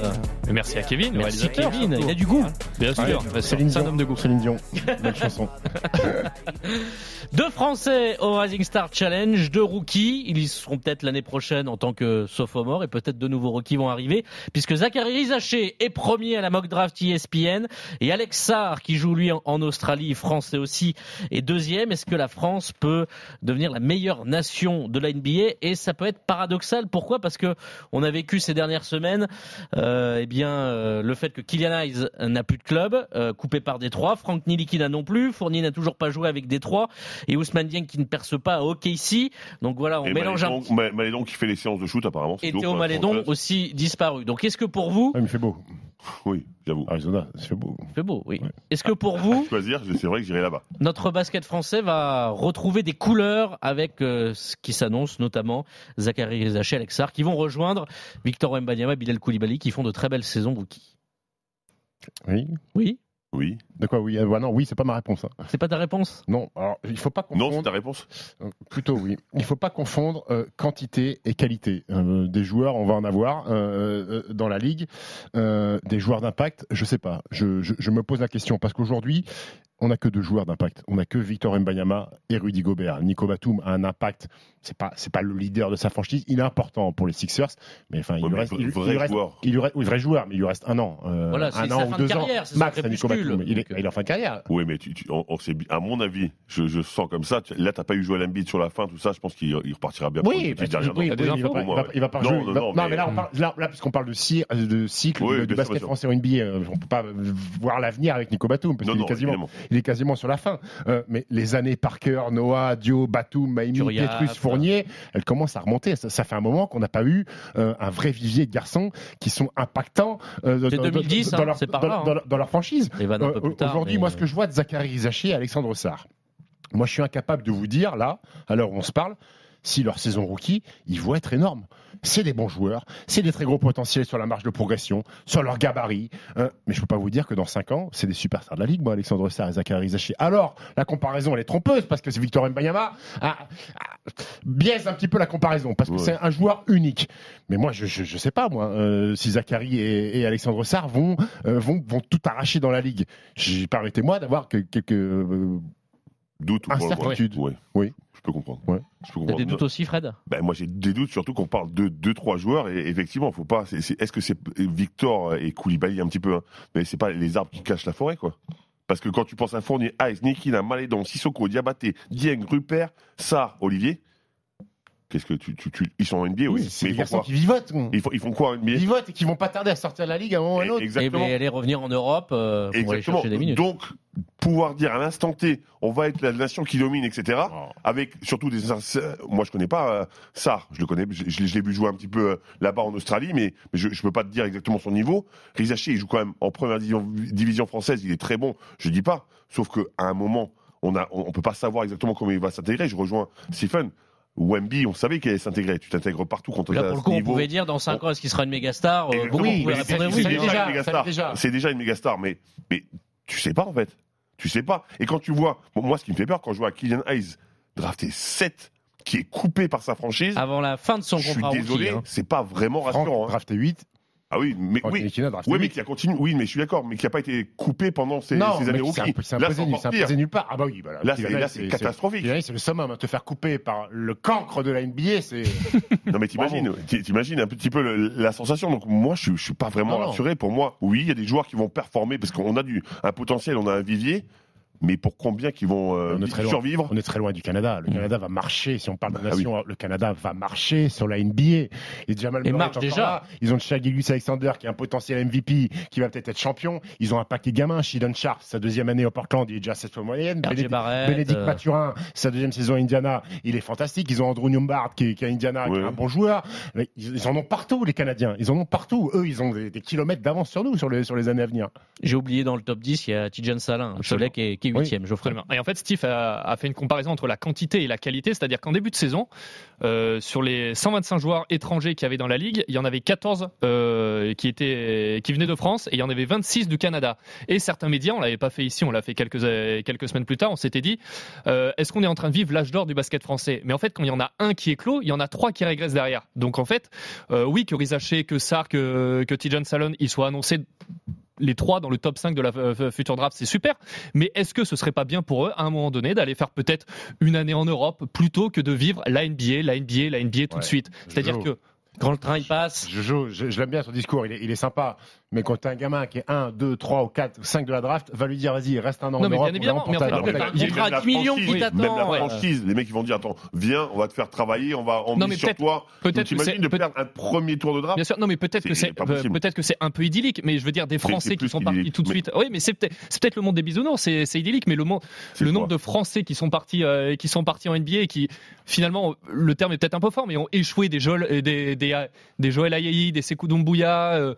[SPEAKER 5] Et merci à Kevin. le
[SPEAKER 2] Merci
[SPEAKER 5] réalisateur,
[SPEAKER 2] Kevin,
[SPEAKER 5] surtout.
[SPEAKER 2] il a du goût.
[SPEAKER 5] Bien sûr.
[SPEAKER 4] Ouais, Céline
[SPEAKER 5] c'est un
[SPEAKER 4] Dion.
[SPEAKER 5] homme de goût.
[SPEAKER 4] Céline Dion. Belle chanson.
[SPEAKER 2] Deux Français au Rising Star Challenge, deux rookies. Ils y seront peut-être l'année prochaine en tant que sophomore et peut-être de nouveaux rookies vont arriver puisque Zachary Rizaché est premier à la mock draft ESPN et Alex Sarr qui joue lui en, Australie, français aussi, est deuxième. Est-ce que la France peut devenir la meilleure nation de la NBA Et ça peut être paradoxal. Pourquoi? Parce que on a vécu ces dernières semaines, euh, eh bien, euh, le fait que Kylian Hayes n'a plus de club, euh, coupé par Détroit. Franck Ntilikina n'a non plus. Fournier n'a toujours pas joué avec Détroit. Et Ousmane Dieng qui ne perce pas à OKC. Donc voilà, on
[SPEAKER 3] Et
[SPEAKER 2] mélange un
[SPEAKER 3] Ma- Malédon qui fait les séances de shoot apparemment.
[SPEAKER 2] et Théo Malédon aussi disparu. Donc est-ce que pour vous,
[SPEAKER 4] mais il fait beau.
[SPEAKER 3] Oui, j'avoue.
[SPEAKER 4] Arizona, ça fait beau.
[SPEAKER 2] c'est beau, oui. Est-ce que pour vous,
[SPEAKER 3] Choisir, je- c'est vrai que j'irai là-bas.
[SPEAKER 2] notre basket français va retrouver des couleurs avec euh, ce qui s'annonce, notamment Zachary Rizaché, Alex Sarr, qui vont rejoindre Victor Wembanyama, Bilal Koulibaly, qui font de très belles saisons rookies.
[SPEAKER 4] Oui.
[SPEAKER 2] Oui,
[SPEAKER 3] Oui.
[SPEAKER 4] De quoi Oui. Euh, non, oui, c'est pas ma réponse. hein.
[SPEAKER 2] c'est pas ta réponse?
[SPEAKER 4] Non. Alors, il faut pas
[SPEAKER 3] Non, c'est
[SPEAKER 4] confondre.
[SPEAKER 3] ta réponse
[SPEAKER 4] Euh, Plutôt oui. Il faut pas confondre euh, quantité et qualité. Euh, des joueurs, on va en avoir dans la ligue. Euh, des joueurs d'impact, je sais pas. Je, je, je me pose la question parce qu'aujourd'hui, on n'a que deux joueurs d'impact. On n'a que Victor Mbanyama et Rudy Gobert. Nico Batum a un impact. C'est pas c'est pas le leader de sa franchise. Il est important pour les Sixers, mais enfin il
[SPEAKER 3] Ouais,
[SPEAKER 4] lui
[SPEAKER 3] mais
[SPEAKER 4] reste il,
[SPEAKER 3] vrai
[SPEAKER 4] il reste-
[SPEAKER 3] joueur.
[SPEAKER 4] il lui reste- oui, vrai joueur, mais il lui reste un an, euh,
[SPEAKER 2] Voilà,
[SPEAKER 4] un an
[SPEAKER 2] fin
[SPEAKER 4] ou
[SPEAKER 2] de
[SPEAKER 4] deux
[SPEAKER 2] carrière,
[SPEAKER 4] ans max à Nico Batum. Il est, il est en fin de carrière.
[SPEAKER 3] Oui, mais tu, tu- on, on à mon avis, je, je sens comme ça. tu- Là, t'as pas eu joué à l'Embiid sur la fin, tout ça. Je pense qu'il il repartira bien.
[SPEAKER 4] Oui,
[SPEAKER 3] dernière
[SPEAKER 4] oui, il, va
[SPEAKER 3] moi,
[SPEAKER 4] il va- il va pas jouer.
[SPEAKER 3] Non, mais-
[SPEAKER 4] là, parle, là, là, puisqu'on parle de, cycle, de basket français en NBA, euh, on peut pas voir l'avenir avec Nico Batum, parce
[SPEAKER 3] Non,
[SPEAKER 4] qu'il est
[SPEAKER 3] non,
[SPEAKER 4] quasiment. Il est quasiment sur la fin. Euh, mais les années Parker, Noah, Dio, Batum, Maïmi,
[SPEAKER 2] Turiaf,
[SPEAKER 4] Petrus, Fournier, elles commencent à remonter. Ça, ça fait un moment qu'on n'a pas eu euh, un vrai vivier de garçons qui sont impactants euh, dans-
[SPEAKER 2] 2010,
[SPEAKER 4] dans,
[SPEAKER 2] hein,
[SPEAKER 4] leur, dans-
[SPEAKER 2] hein.
[SPEAKER 4] dans franchise. Euh, Aujourd'hui,
[SPEAKER 2] mais,
[SPEAKER 4] moi, ce que je vois de Zachary Rizaché et Alexandre Sarr, moi, je suis incapable de vous dire, là, à l'heure où on se parle, si leur saison rookie, ils vont être énormes. C'est des bons joueurs, c'est des très gros potentiels sur la marge de progression, sur leur gabarit. euh, mais je peux pas vous dire que dans 5 ans, c'est des superstars de la Ligue, moi, Alexandre Sarr et Zachary Rizaché. Alors, la comparaison, elle est trompeuse, parce que c'est Victor Mbanyama ah, ah, biaise un petit peu la comparaison, parce que
[SPEAKER 3] Ouais.
[SPEAKER 4] c'est un joueur unique. Mais moi, je, je, je sais pas, moi, euh, si Zachary et, et Alexandre Sarr vont, euh, vont, vont tout arracher dans la Ligue. Permettez-moi d'avoir que- quelques euh,
[SPEAKER 3] Doute ou. Ouais.
[SPEAKER 4] Oui.
[SPEAKER 3] Je peux comprendre.
[SPEAKER 4] Ouais.
[SPEAKER 3] Je peux
[SPEAKER 2] T'as des doutes aussi, Fred?
[SPEAKER 3] Ben, moi j'ai des doutes surtout qu'on parle de deux trois joueurs et effectivement faut pas est-ce que c'est Victor et Koulibaly un petit peu hein, mais c'est pas les arbres qui cachent la forêt quoi parce que quand tu penses à Fournier, Ice, Nikina, Malédon, Sissoko, Diabaté, Dieng, Rupert, Sarr, Olivier qu'est-ce que tu, tu, tu- ils sont en NBA oui,
[SPEAKER 4] c'est
[SPEAKER 3] mais
[SPEAKER 4] des
[SPEAKER 3] ils font
[SPEAKER 4] garçons
[SPEAKER 3] quoi
[SPEAKER 4] qui vivotent.
[SPEAKER 3] ils font, ils font quoi en NBA
[SPEAKER 4] Ils votent et qui vont pas tarder à sortir de la Ligue à un moment ou à un autre.
[SPEAKER 2] Et
[SPEAKER 3] exactement
[SPEAKER 2] ben, aller revenir en Europe euh, pour aller
[SPEAKER 3] Exactement.
[SPEAKER 2] chercher des minutes.
[SPEAKER 3] Donc, pouvoir dire à l'instant T, on va être la nation qui domine, etc. Avec surtout des. Moi, je connais pas euh, Sarr. Je le connais. Je, je l'ai- je l'ai vu jouer un petit peu euh, là-bas en Australie, mais, mais je, je peux pas te dire exactement son niveau. Rizaché, il joue quand même en première division, division française. Il est très bon. Je dis pas. Sauf que à un moment, on on peut pas savoir exactement comment il va s'intégrer. Je rejoins Stephen. Wemby, on savait qu'il allait s'intégrer. Tu t'intègres partout quand on
[SPEAKER 2] Là, pour le coup, on
[SPEAKER 3] niveau.
[SPEAKER 2] pouvait dire dans 5 ans, est-ce qu'il sera une méga star Euh, oui.
[SPEAKER 3] c'est déjà. C'est déjà une méga star, mais, mais tu sais pas en fait. Tu sais pas. Et quand tu vois, bon, moi, ce qui me fait peur, quand je vois Kylian Hayes drafté 7, qui est coupé par sa franchise,
[SPEAKER 2] Avant la fin de son
[SPEAKER 3] je suis
[SPEAKER 2] contrat
[SPEAKER 3] désolé,
[SPEAKER 2] hein.
[SPEAKER 3] c'est pas vraiment rassurant.
[SPEAKER 4] Franck,
[SPEAKER 3] hein.
[SPEAKER 4] drafté 8.
[SPEAKER 3] Ah oui, mais oui. Oui, mais
[SPEAKER 4] 8.
[SPEAKER 3] qui a continué. Oui, mais je suis d'accord, mais qui a pas été coupé pendant ces,
[SPEAKER 4] non,
[SPEAKER 3] ces années rookies. c'est
[SPEAKER 4] imposé nulle part. Ah bah oui, voilà.
[SPEAKER 3] Là, c'est- là,
[SPEAKER 4] Hayes,
[SPEAKER 3] c'est catastrophique.
[SPEAKER 4] C'est le summum. hein. Te faire couper par le cancre de la NBA, c'est.
[SPEAKER 3] Non mais t'imagines, t'i- t'imagines un petit peu le- la sensation. Donc moi, je suis, je suis pas vraiment
[SPEAKER 4] Non, non.
[SPEAKER 3] rassuré. Pour moi, oui, il y a des joueurs qui vont performer parce qu'on a du un potentiel, on a un vivier. Mais pour combien qui vont euh,
[SPEAKER 4] On est très loin.
[SPEAKER 3] survivre
[SPEAKER 4] On est très loin du Canada. Le Canada va marcher. Si on parle de
[SPEAKER 3] Bah
[SPEAKER 4] nation, le Canada va marcher sur la NBA. Et Jamal Murray
[SPEAKER 2] marche déjà.
[SPEAKER 4] là. Ils ont Shaq Gilgeous Alexander qui est un potentiel MVP, qui va peut-être être champion. Ils ont un paquet de gamins. Sheldon Sharp, sa deuxième année au Portland, il est déjà à 7 moyenne.
[SPEAKER 2] RJ
[SPEAKER 4] Bénédicte Bénédicte
[SPEAKER 2] euh,
[SPEAKER 4] Mathurin, sa deuxième saison à Indiana, il est fantastique. Ils ont Andrew Newbart qui est, qui est à Indiana, qui est un bon joueur. Ils, ils en ont partout, les Canadiens. Ils en ont partout. Eux, ils ont des, des kilomètres d'avance sur nous sur les, sur les années à venir.
[SPEAKER 2] J'ai oublié dans le top 10, il y a Tijan Salin, un Cholet qui est, qui est
[SPEAKER 4] Oui.
[SPEAKER 2] 8 Geoffrey.
[SPEAKER 5] Absolument. Et en fait, Steve a, a fait une comparaison entre la quantité et la qualité, c'est-à-dire qu'en début de saison, euh, sur les 125 joueurs étrangers qu'il y avait dans la ligue, il y en avait 14 euh, qui étaient qui venaient de France et il y en avait 26 du Canada. Et certains médias, on l'avait pas fait ici, on l'a fait quelques quelques semaines plus tard, on s'était dit, euh, est-ce qu'on est en train de vivre l'âge d'or du basket français? Mais en fait, quand il y en a un qui est clos, il y en a trois qui régressent derrière. Donc en fait, oui, que Rizaché, que Sark, que, que Tijan Salon, ils soient annoncés les trois dans le top 5 de la euh, future draft, c'est super. Mais est-ce que ce serait pas bien pour eux, à un moment donné, d'aller faire peut-être une année en Europe plutôt que de vivre la NBA, la NBA, la NBA tout de suite? C'est-à-dire que
[SPEAKER 2] Quand le train il passe,
[SPEAKER 4] je- je l'aime bien son discours, il est, il est sympa. Mais quand t'as un gamin qui est 1, 2, 3 ou 4 ou 5 de la draft, va lui dire vas-y, reste un an
[SPEAKER 5] Non,
[SPEAKER 4] en
[SPEAKER 5] mais
[SPEAKER 4] Europe.
[SPEAKER 5] bien évidemment,
[SPEAKER 4] on
[SPEAKER 5] mais en fait,
[SPEAKER 4] t'attend.
[SPEAKER 5] non, mais
[SPEAKER 2] t'as un
[SPEAKER 5] il y a
[SPEAKER 2] contrat
[SPEAKER 3] Même
[SPEAKER 2] à
[SPEAKER 3] la
[SPEAKER 2] 10 millions
[SPEAKER 3] franchise,
[SPEAKER 2] qui
[SPEAKER 3] Même
[SPEAKER 2] t'attend.
[SPEAKER 3] la
[SPEAKER 2] ouais.
[SPEAKER 3] franchise, les mecs ils vont dire attends, viens, on va te faire travailler, on va on
[SPEAKER 5] Non, mais
[SPEAKER 3] sur toi.
[SPEAKER 5] peut-être que
[SPEAKER 3] T'imagines de
[SPEAKER 5] peut-
[SPEAKER 3] perdre un premier tour de draft
[SPEAKER 5] Bien sûr, non, mais peut-être que c'est peut-être que c'est un peu idyllique, mais je veux dire des Français qui sont partis tout de suite. Oui, mais c'est peut-être c'est peut-être le monde des bisounours, c'est c'est idyllique, mais le monde le nombre de Français qui sont partis euh, qui sont partis en NBA et qui finalement le terme est peut-être un peu fort, mais ont échoué des Joel euh, des des, des Joel Ayayi, des Sekou Doumbouya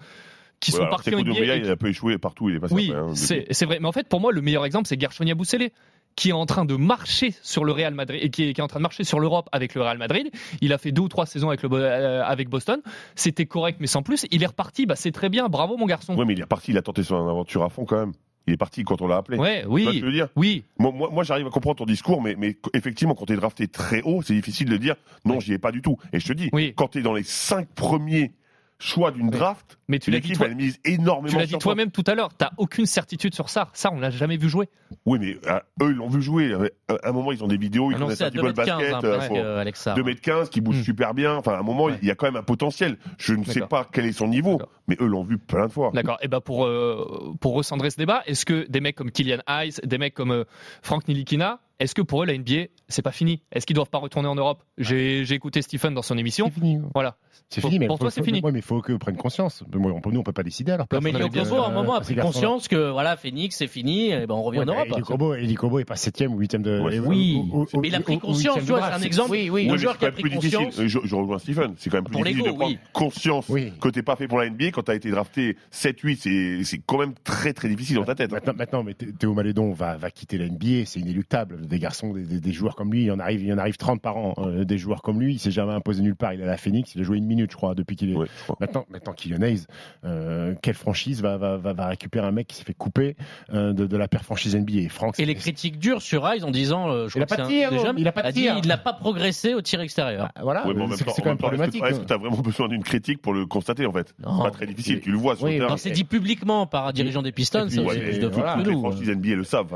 [SPEAKER 5] qui sont partis en NBA.
[SPEAKER 3] Doumbouya,
[SPEAKER 5] et
[SPEAKER 3] il a un peu échoué partout, il est passé
[SPEAKER 5] Oui,
[SPEAKER 3] hein,
[SPEAKER 5] c'est vrai. Mais en fait, pour moi, le meilleur exemple, c'est Gershon Yabusele qui est en train de marcher sur le Real Madrid et qui est, qui est en train de marcher sur l'Europe avec le Real Madrid. Il a fait deux ou trois saisons avec, le, euh, avec Boston. C'était correct, mais sans plus. Il est reparti. Bah, c'est très bien. Bravo, mon garçon.
[SPEAKER 3] Ouais, mais il est parti, il a tenté son aventure à fond quand même. Il est parti quand on l'a appelé.
[SPEAKER 5] Ouais,
[SPEAKER 3] Tu
[SPEAKER 5] oui,
[SPEAKER 3] je veux dire?
[SPEAKER 5] Oui.
[SPEAKER 3] Moi, moi, moi, j'arrive à comprendre ton discours, mais, mais effectivement, quand tu es drafté très haut, c'est difficile de dire non, j'y ai pas du tout. Et je te dis,
[SPEAKER 5] Oui.
[SPEAKER 3] quand tu es dans les cinq premiers choix d'une draft,
[SPEAKER 5] Mais tu l'as dit
[SPEAKER 3] l'équipe,
[SPEAKER 5] toi-
[SPEAKER 3] elle mise énormément
[SPEAKER 5] Tu l'as dit toi-même tout à l'heure. T'as aucune certitude sur ça. Ça, on l'a jamais vu jouer.
[SPEAKER 3] Oui, mais euh, eux, ils l'ont vu jouer. Euh, À un moment, ils ont des vidéos, ils connaissent un petit peu le
[SPEAKER 2] 2m15,
[SPEAKER 3] basket.
[SPEAKER 2] hein,
[SPEAKER 3] euh,
[SPEAKER 2] presque,
[SPEAKER 3] faut-
[SPEAKER 2] euh, Alexa.
[SPEAKER 3] 2m15 qui bouge
[SPEAKER 5] Hmm.
[SPEAKER 3] super bien. Enfin, à un moment,
[SPEAKER 5] Ouais.
[SPEAKER 3] il y a quand même un potentiel. Je ne sais pas quel est son niveau, mais eux l'ont vu plein de fois.
[SPEAKER 5] D'accord. Et ben pour euh, pour recentrer ce débat, est-ce que des mecs comme Kylian Hayes, des mecs comme euh, Frank Nilikina est-ce que pour eux, la NBA, c'est pas fini? Est-ce qu'ils doivent pas retourner en Europe? J'ai j'ai écouté Stephen dans son émission.
[SPEAKER 4] C'est fini.
[SPEAKER 5] Voilà.
[SPEAKER 4] C'est
[SPEAKER 5] Pour-
[SPEAKER 4] fini, mais
[SPEAKER 5] pour
[SPEAKER 4] faut-
[SPEAKER 5] toi, c'est fini.
[SPEAKER 4] ouais, mais il faut qu'ils prennent conscience. Moi, on nous, on peut pas décider alors.
[SPEAKER 2] Non, mais Kobo, à un moment, a pris conscience que voilà, Phoenix, c'est fini, et ben on revient en Europe.
[SPEAKER 4] Eli Kobo, Eli Kobo est pas septième ou huitième de.
[SPEAKER 3] Ouais,
[SPEAKER 2] Oui,
[SPEAKER 4] au- au-
[SPEAKER 2] mais il a pris conscience, tu vois, c'est un exemple.
[SPEAKER 4] Oui, oui.
[SPEAKER 3] Ouais,
[SPEAKER 2] joueur qui a pris conscience.
[SPEAKER 3] Je, je rejoins Stephen. C'est quand même plus
[SPEAKER 2] Pour
[SPEAKER 3] difficile de prendre
[SPEAKER 2] oui.
[SPEAKER 3] conscience
[SPEAKER 4] Oui.
[SPEAKER 3] que t'es pas fait pour la NBA quand t'as été drafté 7-8. C'est, c'est quand même très très difficile dans ta tête. hein.
[SPEAKER 4] Maintenant, maintenant, mais Thé- Théo Malédon va, va quitter la NBA, c'est inéluctable. Des garçons, des, des- des joueurs comme lui, il y en arrive, il y en arrive 30 par an. euh, des joueurs comme lui, il s'est jamais imposé nulle part. Il est à la Phoenix, il a joué une minute, je crois, depuis qu'il est.
[SPEAKER 3] Crois.
[SPEAKER 4] Maintenant, maintenant Kylian Hayes, euh, quelle franchise va, va, va, va récupérer un mec qui s'est fait couper euh, de, de la père franchise NBA Et Franck,
[SPEAKER 2] Et les
[SPEAKER 4] c'est-
[SPEAKER 2] critiques dures sur Ice en disant, euh, je
[SPEAKER 4] Il a
[SPEAKER 2] crois
[SPEAKER 4] pas pas de tir.
[SPEAKER 2] il n'a pas progressé au tir extérieur.
[SPEAKER 4] Ah, voilà,
[SPEAKER 3] Ouais, même
[SPEAKER 4] c'est
[SPEAKER 3] temps,
[SPEAKER 4] c'est
[SPEAKER 3] en
[SPEAKER 4] quand
[SPEAKER 3] même
[SPEAKER 4] problématique.
[SPEAKER 3] Est-ce que tu as vraiment besoin d'une critique pour le constater en fait?
[SPEAKER 2] Non.
[SPEAKER 3] C'est pas très difficile, tu le vois sur
[SPEAKER 4] Oui,
[SPEAKER 2] c'est dit publiquement par un dirigeant des Pistons, c'est plus de
[SPEAKER 3] Toutes les
[SPEAKER 2] nous.
[SPEAKER 3] franchises NBA le savent.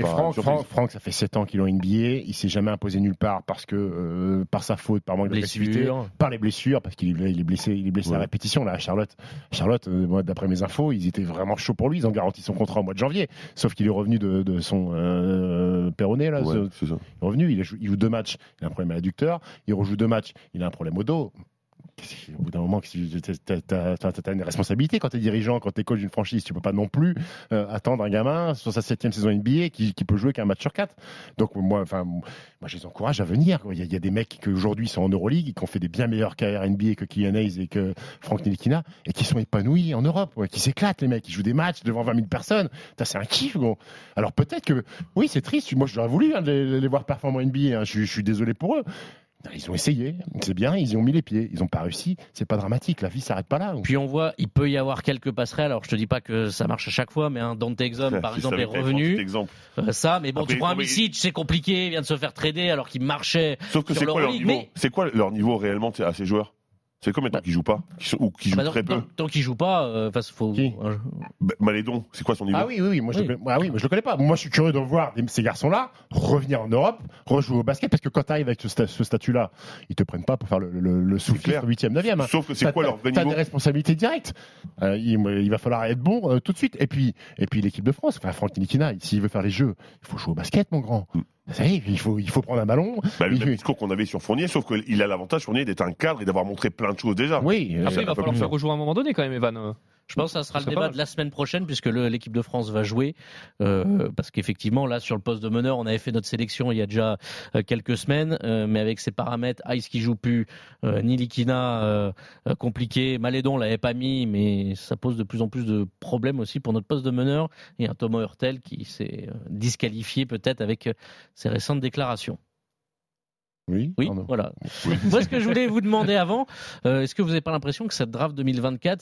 [SPEAKER 4] Franck, Franck, ça fait 7 ans qu'il est en NBA. Il s'est jamais imposé nulle part parce que euh, par sa faute, par manque d'agressivité,
[SPEAKER 2] Blessure.
[SPEAKER 4] par les blessures, parce qu'il est, il est blessé, il est blessé à
[SPEAKER 3] Ouais.
[SPEAKER 4] répétition là à Charlotte. Charlotte, euh, moi, d'après mes infos, ils étaient vraiment chauds pour lui. Ils ont garanti son contrat au mois de janvier. Sauf qu'il est revenu de, de son euh, péroné là.
[SPEAKER 3] Ouais,
[SPEAKER 4] ce-
[SPEAKER 3] c'est ça.
[SPEAKER 4] il est revenu, il, a il joue deux matchs, il a un problème à l'adducteur. Il rejoue deux matchs, il a un problème au dos. Au bout d'un moment, tu as, une responsabilité quand tu es dirigeant, quand tu es coach d'une franchise. Tu peux pas non plus euh, attendre un gamin sur sa septième saison NBA qui, peut jouer qu'un match sur quatre. Donc moi, je les encourage à venir. Il y, a- des mecs qui aujourd'hui sont en Euroleague, qui ont fait des bien meilleures carrières NBA que Kylian Hayes et que Frank Nilikina, et qui sont épanouis en Europe, ouais, qui s'éclatent les mecs, qui jouent des matchs devant 20 000 personnes. C'est un kiff. gros. Alors peut-être que, oui, c'est triste. Moi, j'aurais voulu hein, les, voir performer en NBA. hein. Je suis désolé pour eux. Ils ont essayé, c'est bien, ils y ont mis les pieds, ils n'ont pas réussi, c'est pas dramatique, la vie s'arrête pas là.
[SPEAKER 2] Puis on voit, il peut y avoir quelques passerelles. Alors je te dis pas que ça marche à chaque fois, mais un Dante Exum par exemple est revenu.
[SPEAKER 3] exemple.
[SPEAKER 2] Euh, ça, mais bon,
[SPEAKER 3] Après,
[SPEAKER 2] tu prends un Misic, c'est compliqué, il vient de se faire trader alors qu'il marchait
[SPEAKER 3] Sauf que
[SPEAKER 2] sur
[SPEAKER 3] c'est quoi leur niveau
[SPEAKER 2] Mais
[SPEAKER 3] C'est quoi leur niveau réellement à ces joueurs? C'est combien de temps qu'ils jouent pas Qui sont- Ou qui jouent
[SPEAKER 2] bah,
[SPEAKER 3] très
[SPEAKER 2] tant,
[SPEAKER 3] peu
[SPEAKER 2] tant qu'il joue pas, euh, enfin, faut.
[SPEAKER 4] Qui
[SPEAKER 3] Bah, Malédon, c'est quoi son niveau
[SPEAKER 4] Ah oui, oui, oui, moi je,
[SPEAKER 2] Oui.
[SPEAKER 4] Le, connais- ah oui, moi je le connais pas. Moi je suis curieux de voir ces garçons-là revenir en Europe, rejouer au basket, parce que quand tu arrives avec ce, sta- ce statut-là, ils te prennent pas pour faire le, le, le sous-fifre
[SPEAKER 3] clair.
[SPEAKER 4] 8e, 9e.
[SPEAKER 3] Sauf que c'est quoi leur vrai
[SPEAKER 4] T'as
[SPEAKER 3] niveau
[SPEAKER 4] des responsabilités directes. Euh, il, il va falloir être bon euh, tout de suite. Et puis, et puis l'équipe de France, enfin Franck Nilikina, s'il veut faire les jeux, il faut jouer au basket, mon grand.
[SPEAKER 3] Mm.
[SPEAKER 4] Ça y est, il faut, il faut prendre un ballon.
[SPEAKER 3] Bah, le
[SPEAKER 4] Il
[SPEAKER 3] même discours qu'on avait sur Fournier, sauf qu'il a l'avantage, Fournier, d'être un cadre et d'avoir montré plein de choses déjà.
[SPEAKER 4] Oui, euh,
[SPEAKER 5] Après, il va falloir
[SPEAKER 3] plus
[SPEAKER 5] faire rejouer à un moment donné quand même, Evan.
[SPEAKER 2] Je pense que ça sera
[SPEAKER 5] Ça
[SPEAKER 2] le débat de la semaine prochaine puisque l'équipe de France va jouer. euh, parce qu'effectivement, là, sur le poste de meneur, on avait fait notre sélection il y a déjà euh, quelques semaines, euh, mais avec ses paramètres, Ice qui joue plus, euh, Nilikina compliqué, Malédon l'avait pas mis, mais ça pose de plus en plus de problèmes aussi pour notre poste de meneur. Et un Thomas Hurtel qui s'est disqualifié peut-être avec ses récentes déclarations.
[SPEAKER 4] oui,
[SPEAKER 2] Oui, voilà. Moi, ce que je voulais vous demander avant, euh, est-ce que vous n'avez pas l'impression que cette draft 2024,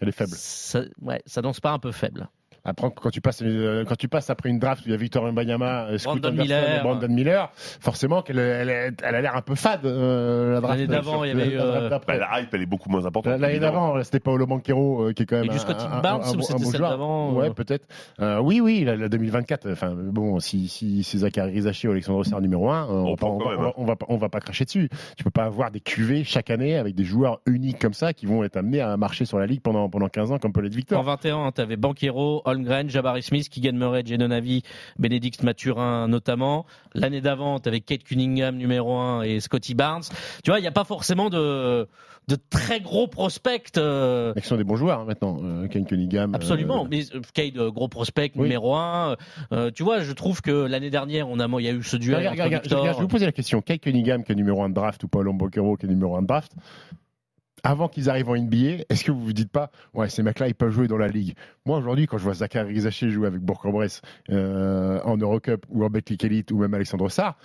[SPEAKER 4] Elle est faible.
[SPEAKER 2] ça, ouais, ça danse pas un peu faible
[SPEAKER 4] Après, quand tu passes, euh, quand tu passes après une draft où il y a Victor Wembanyama, euh,
[SPEAKER 2] Brandon Miller.
[SPEAKER 4] Brandon Miller, forcément qu'elle elle, elle a l'air un peu fade. euh, la draft
[SPEAKER 2] L'année d'avant, il y avait eu,
[SPEAKER 4] la draft
[SPEAKER 2] euh.
[SPEAKER 3] Bah, la hype, elle est beaucoup moins importante.
[SPEAKER 4] L'année d'avant, c'était Paolo Banquero euh, qui est quand même
[SPEAKER 2] Et du Scotty Barnes,
[SPEAKER 4] un
[SPEAKER 2] ou
[SPEAKER 4] bon-
[SPEAKER 2] c'était
[SPEAKER 4] bon
[SPEAKER 2] celle
[SPEAKER 4] joueur.
[SPEAKER 2] d'avant,
[SPEAKER 4] Ouais,
[SPEAKER 2] euh
[SPEAKER 4] peut-être. Euh, oui, oui, la, la 2024. Enfin, bon, si si, si Zachary Rizachi ou Alexandre Serre numéro 1, on, va pas-
[SPEAKER 3] prend
[SPEAKER 4] on, va,
[SPEAKER 3] même, hein.
[SPEAKER 4] on va pas- on va pas cracher dessus. Tu peux pas avoir des QV chaque année avec des joueurs uniques comme ça qui vont être amenés à marcher sur la ligue pendant pendant 15 ans comme peut l'être
[SPEAKER 2] En
[SPEAKER 4] Victor.
[SPEAKER 2] 21, tu avais Banquero, Holmgren, Jabari Smith, Keegan Murray, Genonavi, Bénédicte Mathurin notamment. L'année d'avant, avais Kate Cunningham numéro 1 et Scotty Barnes. Tu vois, il n'y a pas forcément de, de très gros prospects. euh,
[SPEAKER 4] Mais qui sont des bons joueurs hein, maintenant. Euh, Cunningham. euh,
[SPEAKER 2] Absolument, mais euh, Cade, euh, gros prospect
[SPEAKER 4] Oui.
[SPEAKER 2] numéro 1. tu vois, je trouve que l'année dernière, on a, il y a eu ce duel
[SPEAKER 4] Regarde,
[SPEAKER 2] entre
[SPEAKER 4] regarde,
[SPEAKER 2] Victor.
[SPEAKER 4] regarde, je vais vous poser la question. Kyle Cunningham, qui est numéro 1 de draft, ou Paolo Banquero, qui est numéro 1 de draft, avant qu'ils arrivent en NBA, est-ce que vous vous dites pas, ouais, ces mecs-là, ils peuvent jouer dans la ligue? Moi, aujourd'hui, quand je vois Zachary Rizaché jouer avec Bourg-en-Bresse euh, en Eurocup ou en Betclic Elite ou même Alexandre Sarr,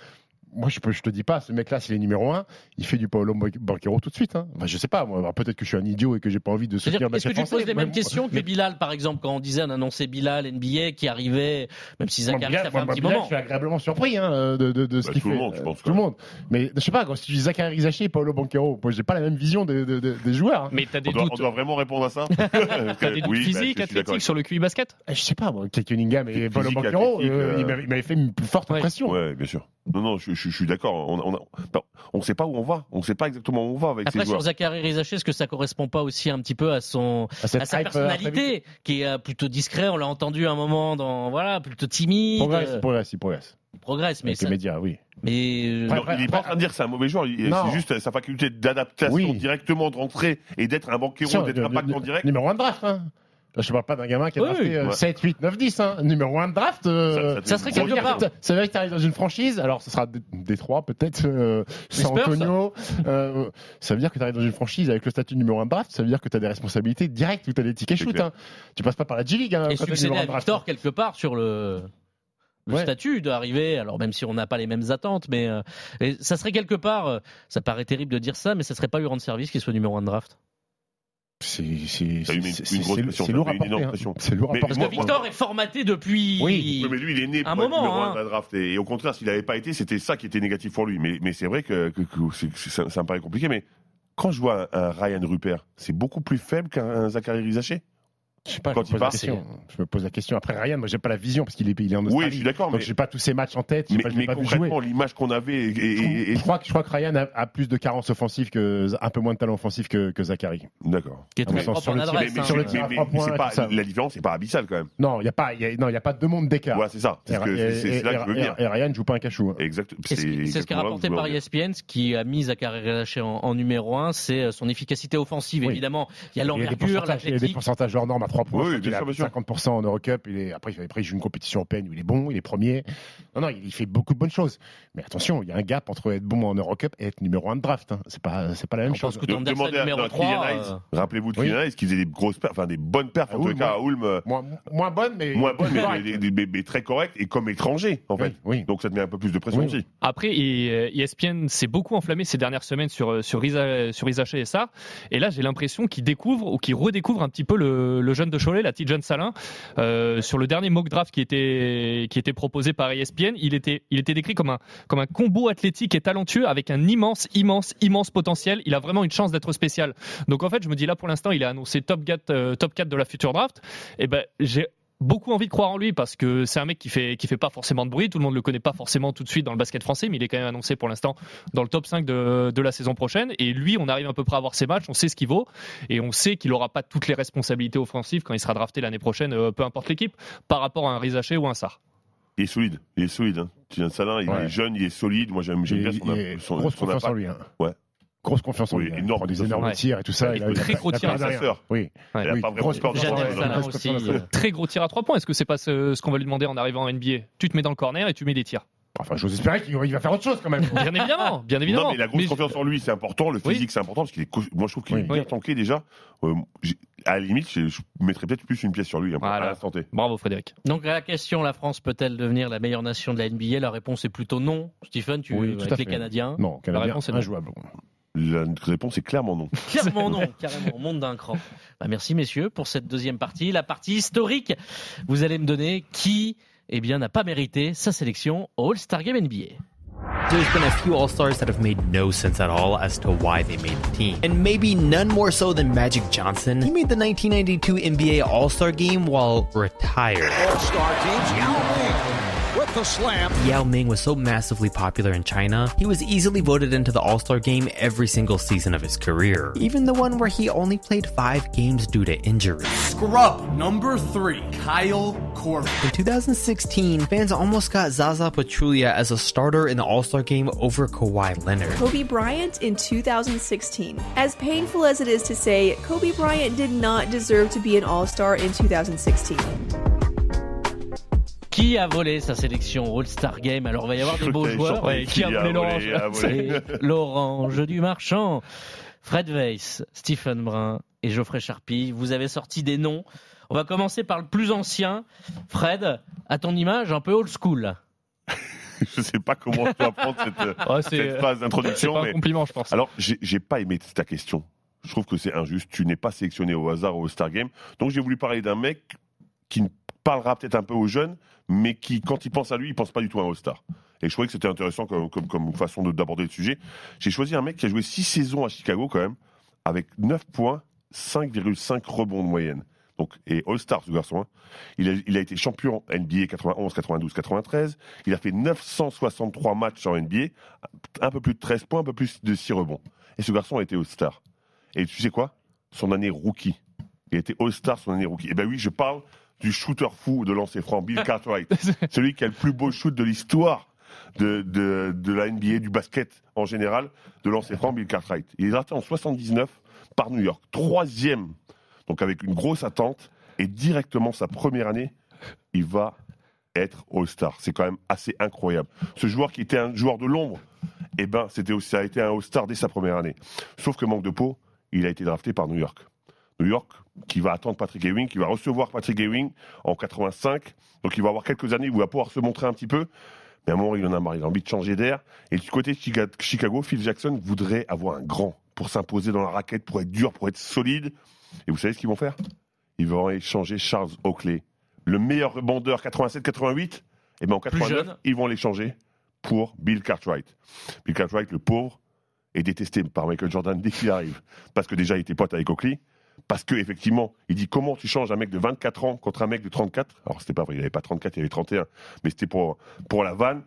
[SPEAKER 4] moi, je, peux, je te dis pas, ce mec-là, s'il est numéro 1, il fait du Paolo Banquero tout de suite. Hein. Enfin, je sais pas, moi, peut-être que je suis un idiot et que j'ai pas envie de soutenir le
[SPEAKER 2] est-ce que tu poses les mêmes
[SPEAKER 4] mais-
[SPEAKER 2] questions que
[SPEAKER 4] mais-
[SPEAKER 2] Bilal, par exemple, quand on disait, on annonçait Bilal, NBA, qui arrivait, même si Zachary, ça fait un
[SPEAKER 4] moi,
[SPEAKER 2] petit
[SPEAKER 4] Bilal,
[SPEAKER 2] moment.
[SPEAKER 4] Je suis agréablement surpris hein, de, de, de ce
[SPEAKER 3] Bah,
[SPEAKER 4] qu'il
[SPEAKER 3] tout
[SPEAKER 4] fait.
[SPEAKER 3] le monde, je
[SPEAKER 4] Euh,
[SPEAKER 3] pense,
[SPEAKER 4] Tout le monde. Mais je sais pas, quand tu dis Zachary Rizaché et Paolo Banquero, moi, j'ai pas la même vision de- de- de- des joueurs. hein.
[SPEAKER 5] Mais t'as des
[SPEAKER 3] On doit, on
[SPEAKER 5] doutes.
[SPEAKER 3] doit vraiment répondre à ça
[SPEAKER 5] T'as des doutes
[SPEAKER 3] Oui, bah,
[SPEAKER 5] physiques,
[SPEAKER 3] suis
[SPEAKER 5] athlétiques sur le QI basket?
[SPEAKER 4] Eh, Je sais pas, moi, Kate Cunningham et Paolo Banquero, euh,
[SPEAKER 3] euh,
[SPEAKER 4] il m'avait- il m'avait fait une plus forte impression.
[SPEAKER 3] Ouais, bien sûr. Non, non, je, je- je suis d'accord. On, on sait pas où on va. On sait pas exactement où on va avec
[SPEAKER 2] Après,
[SPEAKER 3] ces
[SPEAKER 2] sur
[SPEAKER 3] joueurs.
[SPEAKER 2] Zachary Rizaché, est-ce que ça correspond pas aussi un petit peu à son,
[SPEAKER 4] À cette
[SPEAKER 2] à sa
[SPEAKER 4] euh,
[SPEAKER 2] personnalité, qui est euh, plutôt discret, on l'a entendu à un moment dans, voilà, plutôt
[SPEAKER 4] Il
[SPEAKER 2] timide.
[SPEAKER 4] progresse,
[SPEAKER 2] euh,
[SPEAKER 4] il progresse, il progresse.
[SPEAKER 2] progresse, mais
[SPEAKER 4] Avec
[SPEAKER 2] ça-
[SPEAKER 4] les médias, oui.
[SPEAKER 2] mais euh,
[SPEAKER 3] Non, il est pas en train de dire que c'est un mauvais joueur. il-
[SPEAKER 4] Non.
[SPEAKER 3] C'est juste sa faculté d'adaptation
[SPEAKER 4] Oui.
[SPEAKER 3] directement, de rentrer et d'être un banquier
[SPEAKER 4] Tiens,
[SPEAKER 3] d'être
[SPEAKER 4] le-
[SPEAKER 3] impactant
[SPEAKER 4] le-
[SPEAKER 3] direct.
[SPEAKER 4] Numéro 1 de draft, hein. Je parle pas d'un gamin qui a
[SPEAKER 2] Oui,
[SPEAKER 4] drafté euh,
[SPEAKER 3] ouais.
[SPEAKER 4] 7, 8, 9, 10. Hein. Numéro 1 de draft, euh,
[SPEAKER 3] Ça- ça
[SPEAKER 2] ça serait quelque part.
[SPEAKER 4] ça veut dire que tu arrives dans une franchise, alors ce sera Détroit peut-être, euh, San Antonio. euh, ça veut dire que tu arrives dans une franchise avec le statut numéro 1 de draft, ça veut dire que tu as des responsabilités directes où tu as des tickets shoot. Hein. Tu passes pas par la G-League. Hein,
[SPEAKER 2] et succéder à
[SPEAKER 4] draft.
[SPEAKER 2] Victor quelque part sur le, le
[SPEAKER 4] Ouais.
[SPEAKER 2] statut d'arriver. Alors même si on n'a pas les mêmes attentes, mais euh, ça serait quelque part. euh, ça paraît terrible de dire ça, mais ça serait pas lui rendre service qu'il soit numéro 1 de draft.
[SPEAKER 4] C'est lourd à porter. hein. lourd à porter.
[SPEAKER 2] Parce que
[SPEAKER 3] moi-
[SPEAKER 2] Victor est formaté depuis.
[SPEAKER 4] Oui.
[SPEAKER 3] Oui, mais lui, il est né
[SPEAKER 2] Un
[SPEAKER 3] pour être
[SPEAKER 2] moment,
[SPEAKER 3] numéro un
[SPEAKER 2] hein.
[SPEAKER 3] de la draft. Et, et au contraire, s'il n'avait pas été, c'était ça qui était négatif pour lui. Mais, mais c'est vrai que, que- que c'est- c'est- ça, ça me paraît compliqué. Mais quand je vois un, un Ryan Rupert, c'est beaucoup plus faible qu'un Zachary Rizaché.
[SPEAKER 4] Je sais pas,
[SPEAKER 3] Quand
[SPEAKER 4] je, me
[SPEAKER 3] il
[SPEAKER 4] pose la
[SPEAKER 3] part,
[SPEAKER 4] question. je me pose la question. Après Ryan, moi j'ai pas la vision parce qu'il est, il est en Australie.
[SPEAKER 3] Oui, je suis d'accord.
[SPEAKER 4] Donc
[SPEAKER 3] Mais,
[SPEAKER 4] j'ai pas tous ces matchs en tête. j'ai
[SPEAKER 3] mais,
[SPEAKER 4] pas,
[SPEAKER 3] mais
[SPEAKER 4] pas
[SPEAKER 3] concrètement, l'image qu'on avait. Et, et- et-
[SPEAKER 4] Je crois que, je crois que Ryan a, a plus de carences offensives que, un peu moins de talent offensif que, que Zachary.
[SPEAKER 3] D'accord.
[SPEAKER 2] Qui est très
[SPEAKER 4] sur le tir-
[SPEAKER 3] Mais,
[SPEAKER 2] adresse.
[SPEAKER 3] mais-
[SPEAKER 2] hein.
[SPEAKER 4] sur le
[SPEAKER 3] mais-
[SPEAKER 4] tir
[SPEAKER 3] mais- mais c'est pas, la différence, c'est pas abyssal quand même.
[SPEAKER 4] Non, il y a pas, y a, non, il y a pas de monde d'écart.
[SPEAKER 3] Ouais, c'est ça. C'est là que je veux dire.
[SPEAKER 4] et Ryan joue pas un cachou. hein.
[SPEAKER 3] Exact.
[SPEAKER 2] C'est ce qu'a rapporté par. ESPN, ce qui a mis Zachary Rizaché en, numéro 1, c'est euh, son efficacité offensive. Évidemment, il y a l'envergure,
[SPEAKER 4] pourcentages, il y a des pourcentages hors normes 3 points.
[SPEAKER 3] Oui, sûr,
[SPEAKER 4] a
[SPEAKER 3] bien sûr.
[SPEAKER 4] 50% en Eurocup. Il est, après, après, il joue une compétition européenne où il est bon, il est premier. Non, non, il, il fait beaucoup de bonnes choses. Mais attention, il y a un gap entre être bon en Eurocup et être numéro 1 de draft. hein. C'est pas, c'est pas la même
[SPEAKER 2] On
[SPEAKER 4] chose.
[SPEAKER 2] pense que Anderson,
[SPEAKER 3] Demandez à
[SPEAKER 2] numéro
[SPEAKER 3] non,
[SPEAKER 2] 3,
[SPEAKER 3] Kylian
[SPEAKER 2] euh.
[SPEAKER 3] Rappelez-vous de
[SPEAKER 4] Oui.
[SPEAKER 3] Kylian qui faisait des grosses perfs, enfin des bonnes perfs
[SPEAKER 4] Ah
[SPEAKER 3] en tout cas à Ulm.
[SPEAKER 4] Moins, moins bonne, mais
[SPEAKER 3] Moins bonne, mais,
[SPEAKER 4] correcte.
[SPEAKER 3] mais- mais- mais très correct et comme étranger en fait.
[SPEAKER 4] Oui, oui.
[SPEAKER 3] Donc ça te met un peu plus de pression aussi.
[SPEAKER 5] Après, et, euh, ESPN s'est beaucoup enflammé ces dernières semaines sur euh, sur Isa, sur Isaché et ça. Et là, j'ai l'impression qu'il découvre ou qu'il redécouvre un petit peu le, le de Cholet, la petite jeune Salin. Euh, sur le dernier mock draft qui était qui était proposé par ESPN, il était il était décrit comme un comme un combo athlétique et talentueux avec un immense immense immense potentiel. Il a vraiment une chance d'être spécial. Donc en fait, je me dis là pour l'instant, il est annoncé top 4 euh, top 4 de la future draft. Et ben j'ai beaucoup envie de croire en lui parce que c'est un mec qui fait qui fait pas forcément de bruit, tout le monde le connaît pas forcément tout de suite dans le basket français, mais il est quand même annoncé pour l'instant dans le top 5 de, de la saison prochaine et lui on arrive à peu près à voir ses matchs, on sait ce qu'il vaut et on sait qu'il aura pas toutes les responsabilités offensives quand il sera drafté l'année prochaine euh, peu importe l'équipe par rapport à un Rizaché ou un Sar.
[SPEAKER 3] Il est solide, il est solide. Hein. Salin, il
[SPEAKER 4] Ouais.
[SPEAKER 3] est jeune, il est solide. Moi j'aime bien son, son, son
[SPEAKER 4] lui. hein.
[SPEAKER 3] Ouais.
[SPEAKER 4] Grosse confiance en
[SPEAKER 3] Oui,
[SPEAKER 4] lui. hein. Il
[SPEAKER 3] énorme
[SPEAKER 4] des énormes tirs et tout ça. Il a- il a
[SPEAKER 5] très gros tir à
[SPEAKER 3] sa sœur.
[SPEAKER 4] Oui.
[SPEAKER 3] Il a
[SPEAKER 4] Oui,
[SPEAKER 3] pas
[SPEAKER 4] grosse-
[SPEAKER 3] peur
[SPEAKER 2] euh.
[SPEAKER 5] Très gros tir à trois points, est-ce que c'est pas ce, ce qu'on va lui demander en arrivant en NBA Tu te mets dans le corner et tu mets des tirs.
[SPEAKER 4] Enfin, j'ose espérer qu'il il va faire autre chose quand même.
[SPEAKER 5] Bien évidemment, bien évidemment.
[SPEAKER 3] Non, mais la grosse
[SPEAKER 5] Mais-
[SPEAKER 3] confiance en lui, c'est important. Le
[SPEAKER 5] Oui.
[SPEAKER 3] physique, c'est important parce qu'il est. Moi, je trouve qu'il est
[SPEAKER 4] Oui.
[SPEAKER 3] bien tanké déjà. Euh, à la limite, je, je mettrais peut-être plus une pièce sur lui hein,
[SPEAKER 5] Voilà.
[SPEAKER 3] à.
[SPEAKER 5] Bravo Frédéric.
[SPEAKER 2] Donc à la question, la France peut-elle devenir la meilleure nation de la NBA La réponse est plutôt non. Stephen, tu
[SPEAKER 4] Oui,
[SPEAKER 2] veux
[SPEAKER 4] tout
[SPEAKER 2] avec
[SPEAKER 4] à
[SPEAKER 2] les
[SPEAKER 4] fait.
[SPEAKER 2] Canadiens
[SPEAKER 4] Non, Canadien,
[SPEAKER 5] réponse est non.
[SPEAKER 4] injouable.
[SPEAKER 3] La réponse est clairement non.
[SPEAKER 2] Clairement non, carrément, on monte d'un cran. Bah, merci messieurs pour cette deuxième partie, la partie historique. Vous allez me donner qui, eh bien, n'a pas mérité sa sélection au All-Star Game NBA.
[SPEAKER 14] There's been a few All Stars that have made no sense at all as to why they made the team. And maybe none more so than Magic Johnson. He made the 1992 NBA All Star game while retired.
[SPEAKER 7] All-star teams, Yao Ming with the slam.
[SPEAKER 14] Yao Ming was so massively popular in China, he was easily voted into the All Star game every single season of his career, even the one where he only played five games due to injury.
[SPEAKER 15] Scrub number three, Kyle Korver.
[SPEAKER 14] In 2016, fans almost got Zaza Pachulia as a starter in the All Star game over Kawhi Leonard.
[SPEAKER 16] Kobe Bryant in 2016. As painful as it is to say, Kobe Bryant did not deserve to be an All Star in 2016.
[SPEAKER 2] Qui a volé sa sélection au All-Star Game? Alors il va y avoir
[SPEAKER 3] Je
[SPEAKER 2] des beaux joueurs. Ouais, qui a
[SPEAKER 3] qui a
[SPEAKER 2] volé l'orange. C'est l'orange du marchand. Fred Weiss, Stephen Brun et Geoffrey Charpie, vous avez sorti des noms. On va commencer par le plus ancien. Fred, à ton image, un peu old school.
[SPEAKER 3] je sais pas comment tu vas prendre cette, euh,
[SPEAKER 5] Ouais, c'est-
[SPEAKER 3] cette phrase
[SPEAKER 5] C'est
[SPEAKER 3] d'introduction.
[SPEAKER 5] pas un
[SPEAKER 3] mais-
[SPEAKER 5] compliment, je pense.
[SPEAKER 3] Alors, j'ai j'ai pas aimé ta question. Je trouve que c'est injuste. Tu n'es pas sélectionné au hasard au Star Game. Donc, j'ai voulu parler d'un mec qui parlera peut-être un peu aux jeunes, mais qui, quand il pense à lui, il pense pas du tout à un All-Star. Et je trouvais que c'était intéressant comme, comme, comme façon de- d'aborder le sujet. J'ai choisi un mec qui a joué 6 saisons à Chicago, quand même, avec 9 points, 5,5 rebonds de moyenne. Donc, et All-Star, ce garçon. hein. Il, a, été champion NBA 91, 92, 93. Il a fait 963 matchs en NBA, un peu plus de 13 points, un peu plus de 6 rebonds. Et ce garçon a été All-Star. Et tu sais quoi? Son année rookie. Il a été All-Star son année rookie. Et ben oui, je parle du shooter fou de lancer franc, Bill Cartwright. Celui qui a le plus beau shoot de l'histoire de, de, de la NBA, du basket en général, de lancer franc Bill Cartwright. Il est drafté en 79 par New York, troisième, donc avec une grosse attente, et directement sa première année, il va être All-Star. C'est quand même assez incroyable. Ce joueur qui était un joueur de l'ombre, eh ben, c'était aussi, ça a été un All-Star dès sa première année. Sauf que manque de peau, il a été drafté par New York. New York, qui va attendre Patrick Ewing, qui va recevoir Patrick Ewing en 85. Donc il va avoir quelques années où il va pouvoir se montrer un petit peu. Mais à un moment, il en a marre, il a envie de changer d'air. Et du côté de Chicago, Phil Jackson voudrait avoir un grand pour s'imposer dans la raquette, pour être dur, pour être solide. Et vous savez ce qu'ils vont faire? Ils vont échanger Charles Oakley, le meilleur rebondeur 87-88. Et bien en 89, ils vont l'échanger pour Bill Cartwright. Bill Cartwright, le pauvre, est détesté par Michael Jordan dès qu'il arrive. Parce que déjà, il était pote avec Oakley. Parce que effectivement, il dit comment tu changes un mec de 24 ans contre un mec de 34 Alors c'était pas vrai, il n'avait pas 34, il avait 31, mais c'était pour pour la vanne.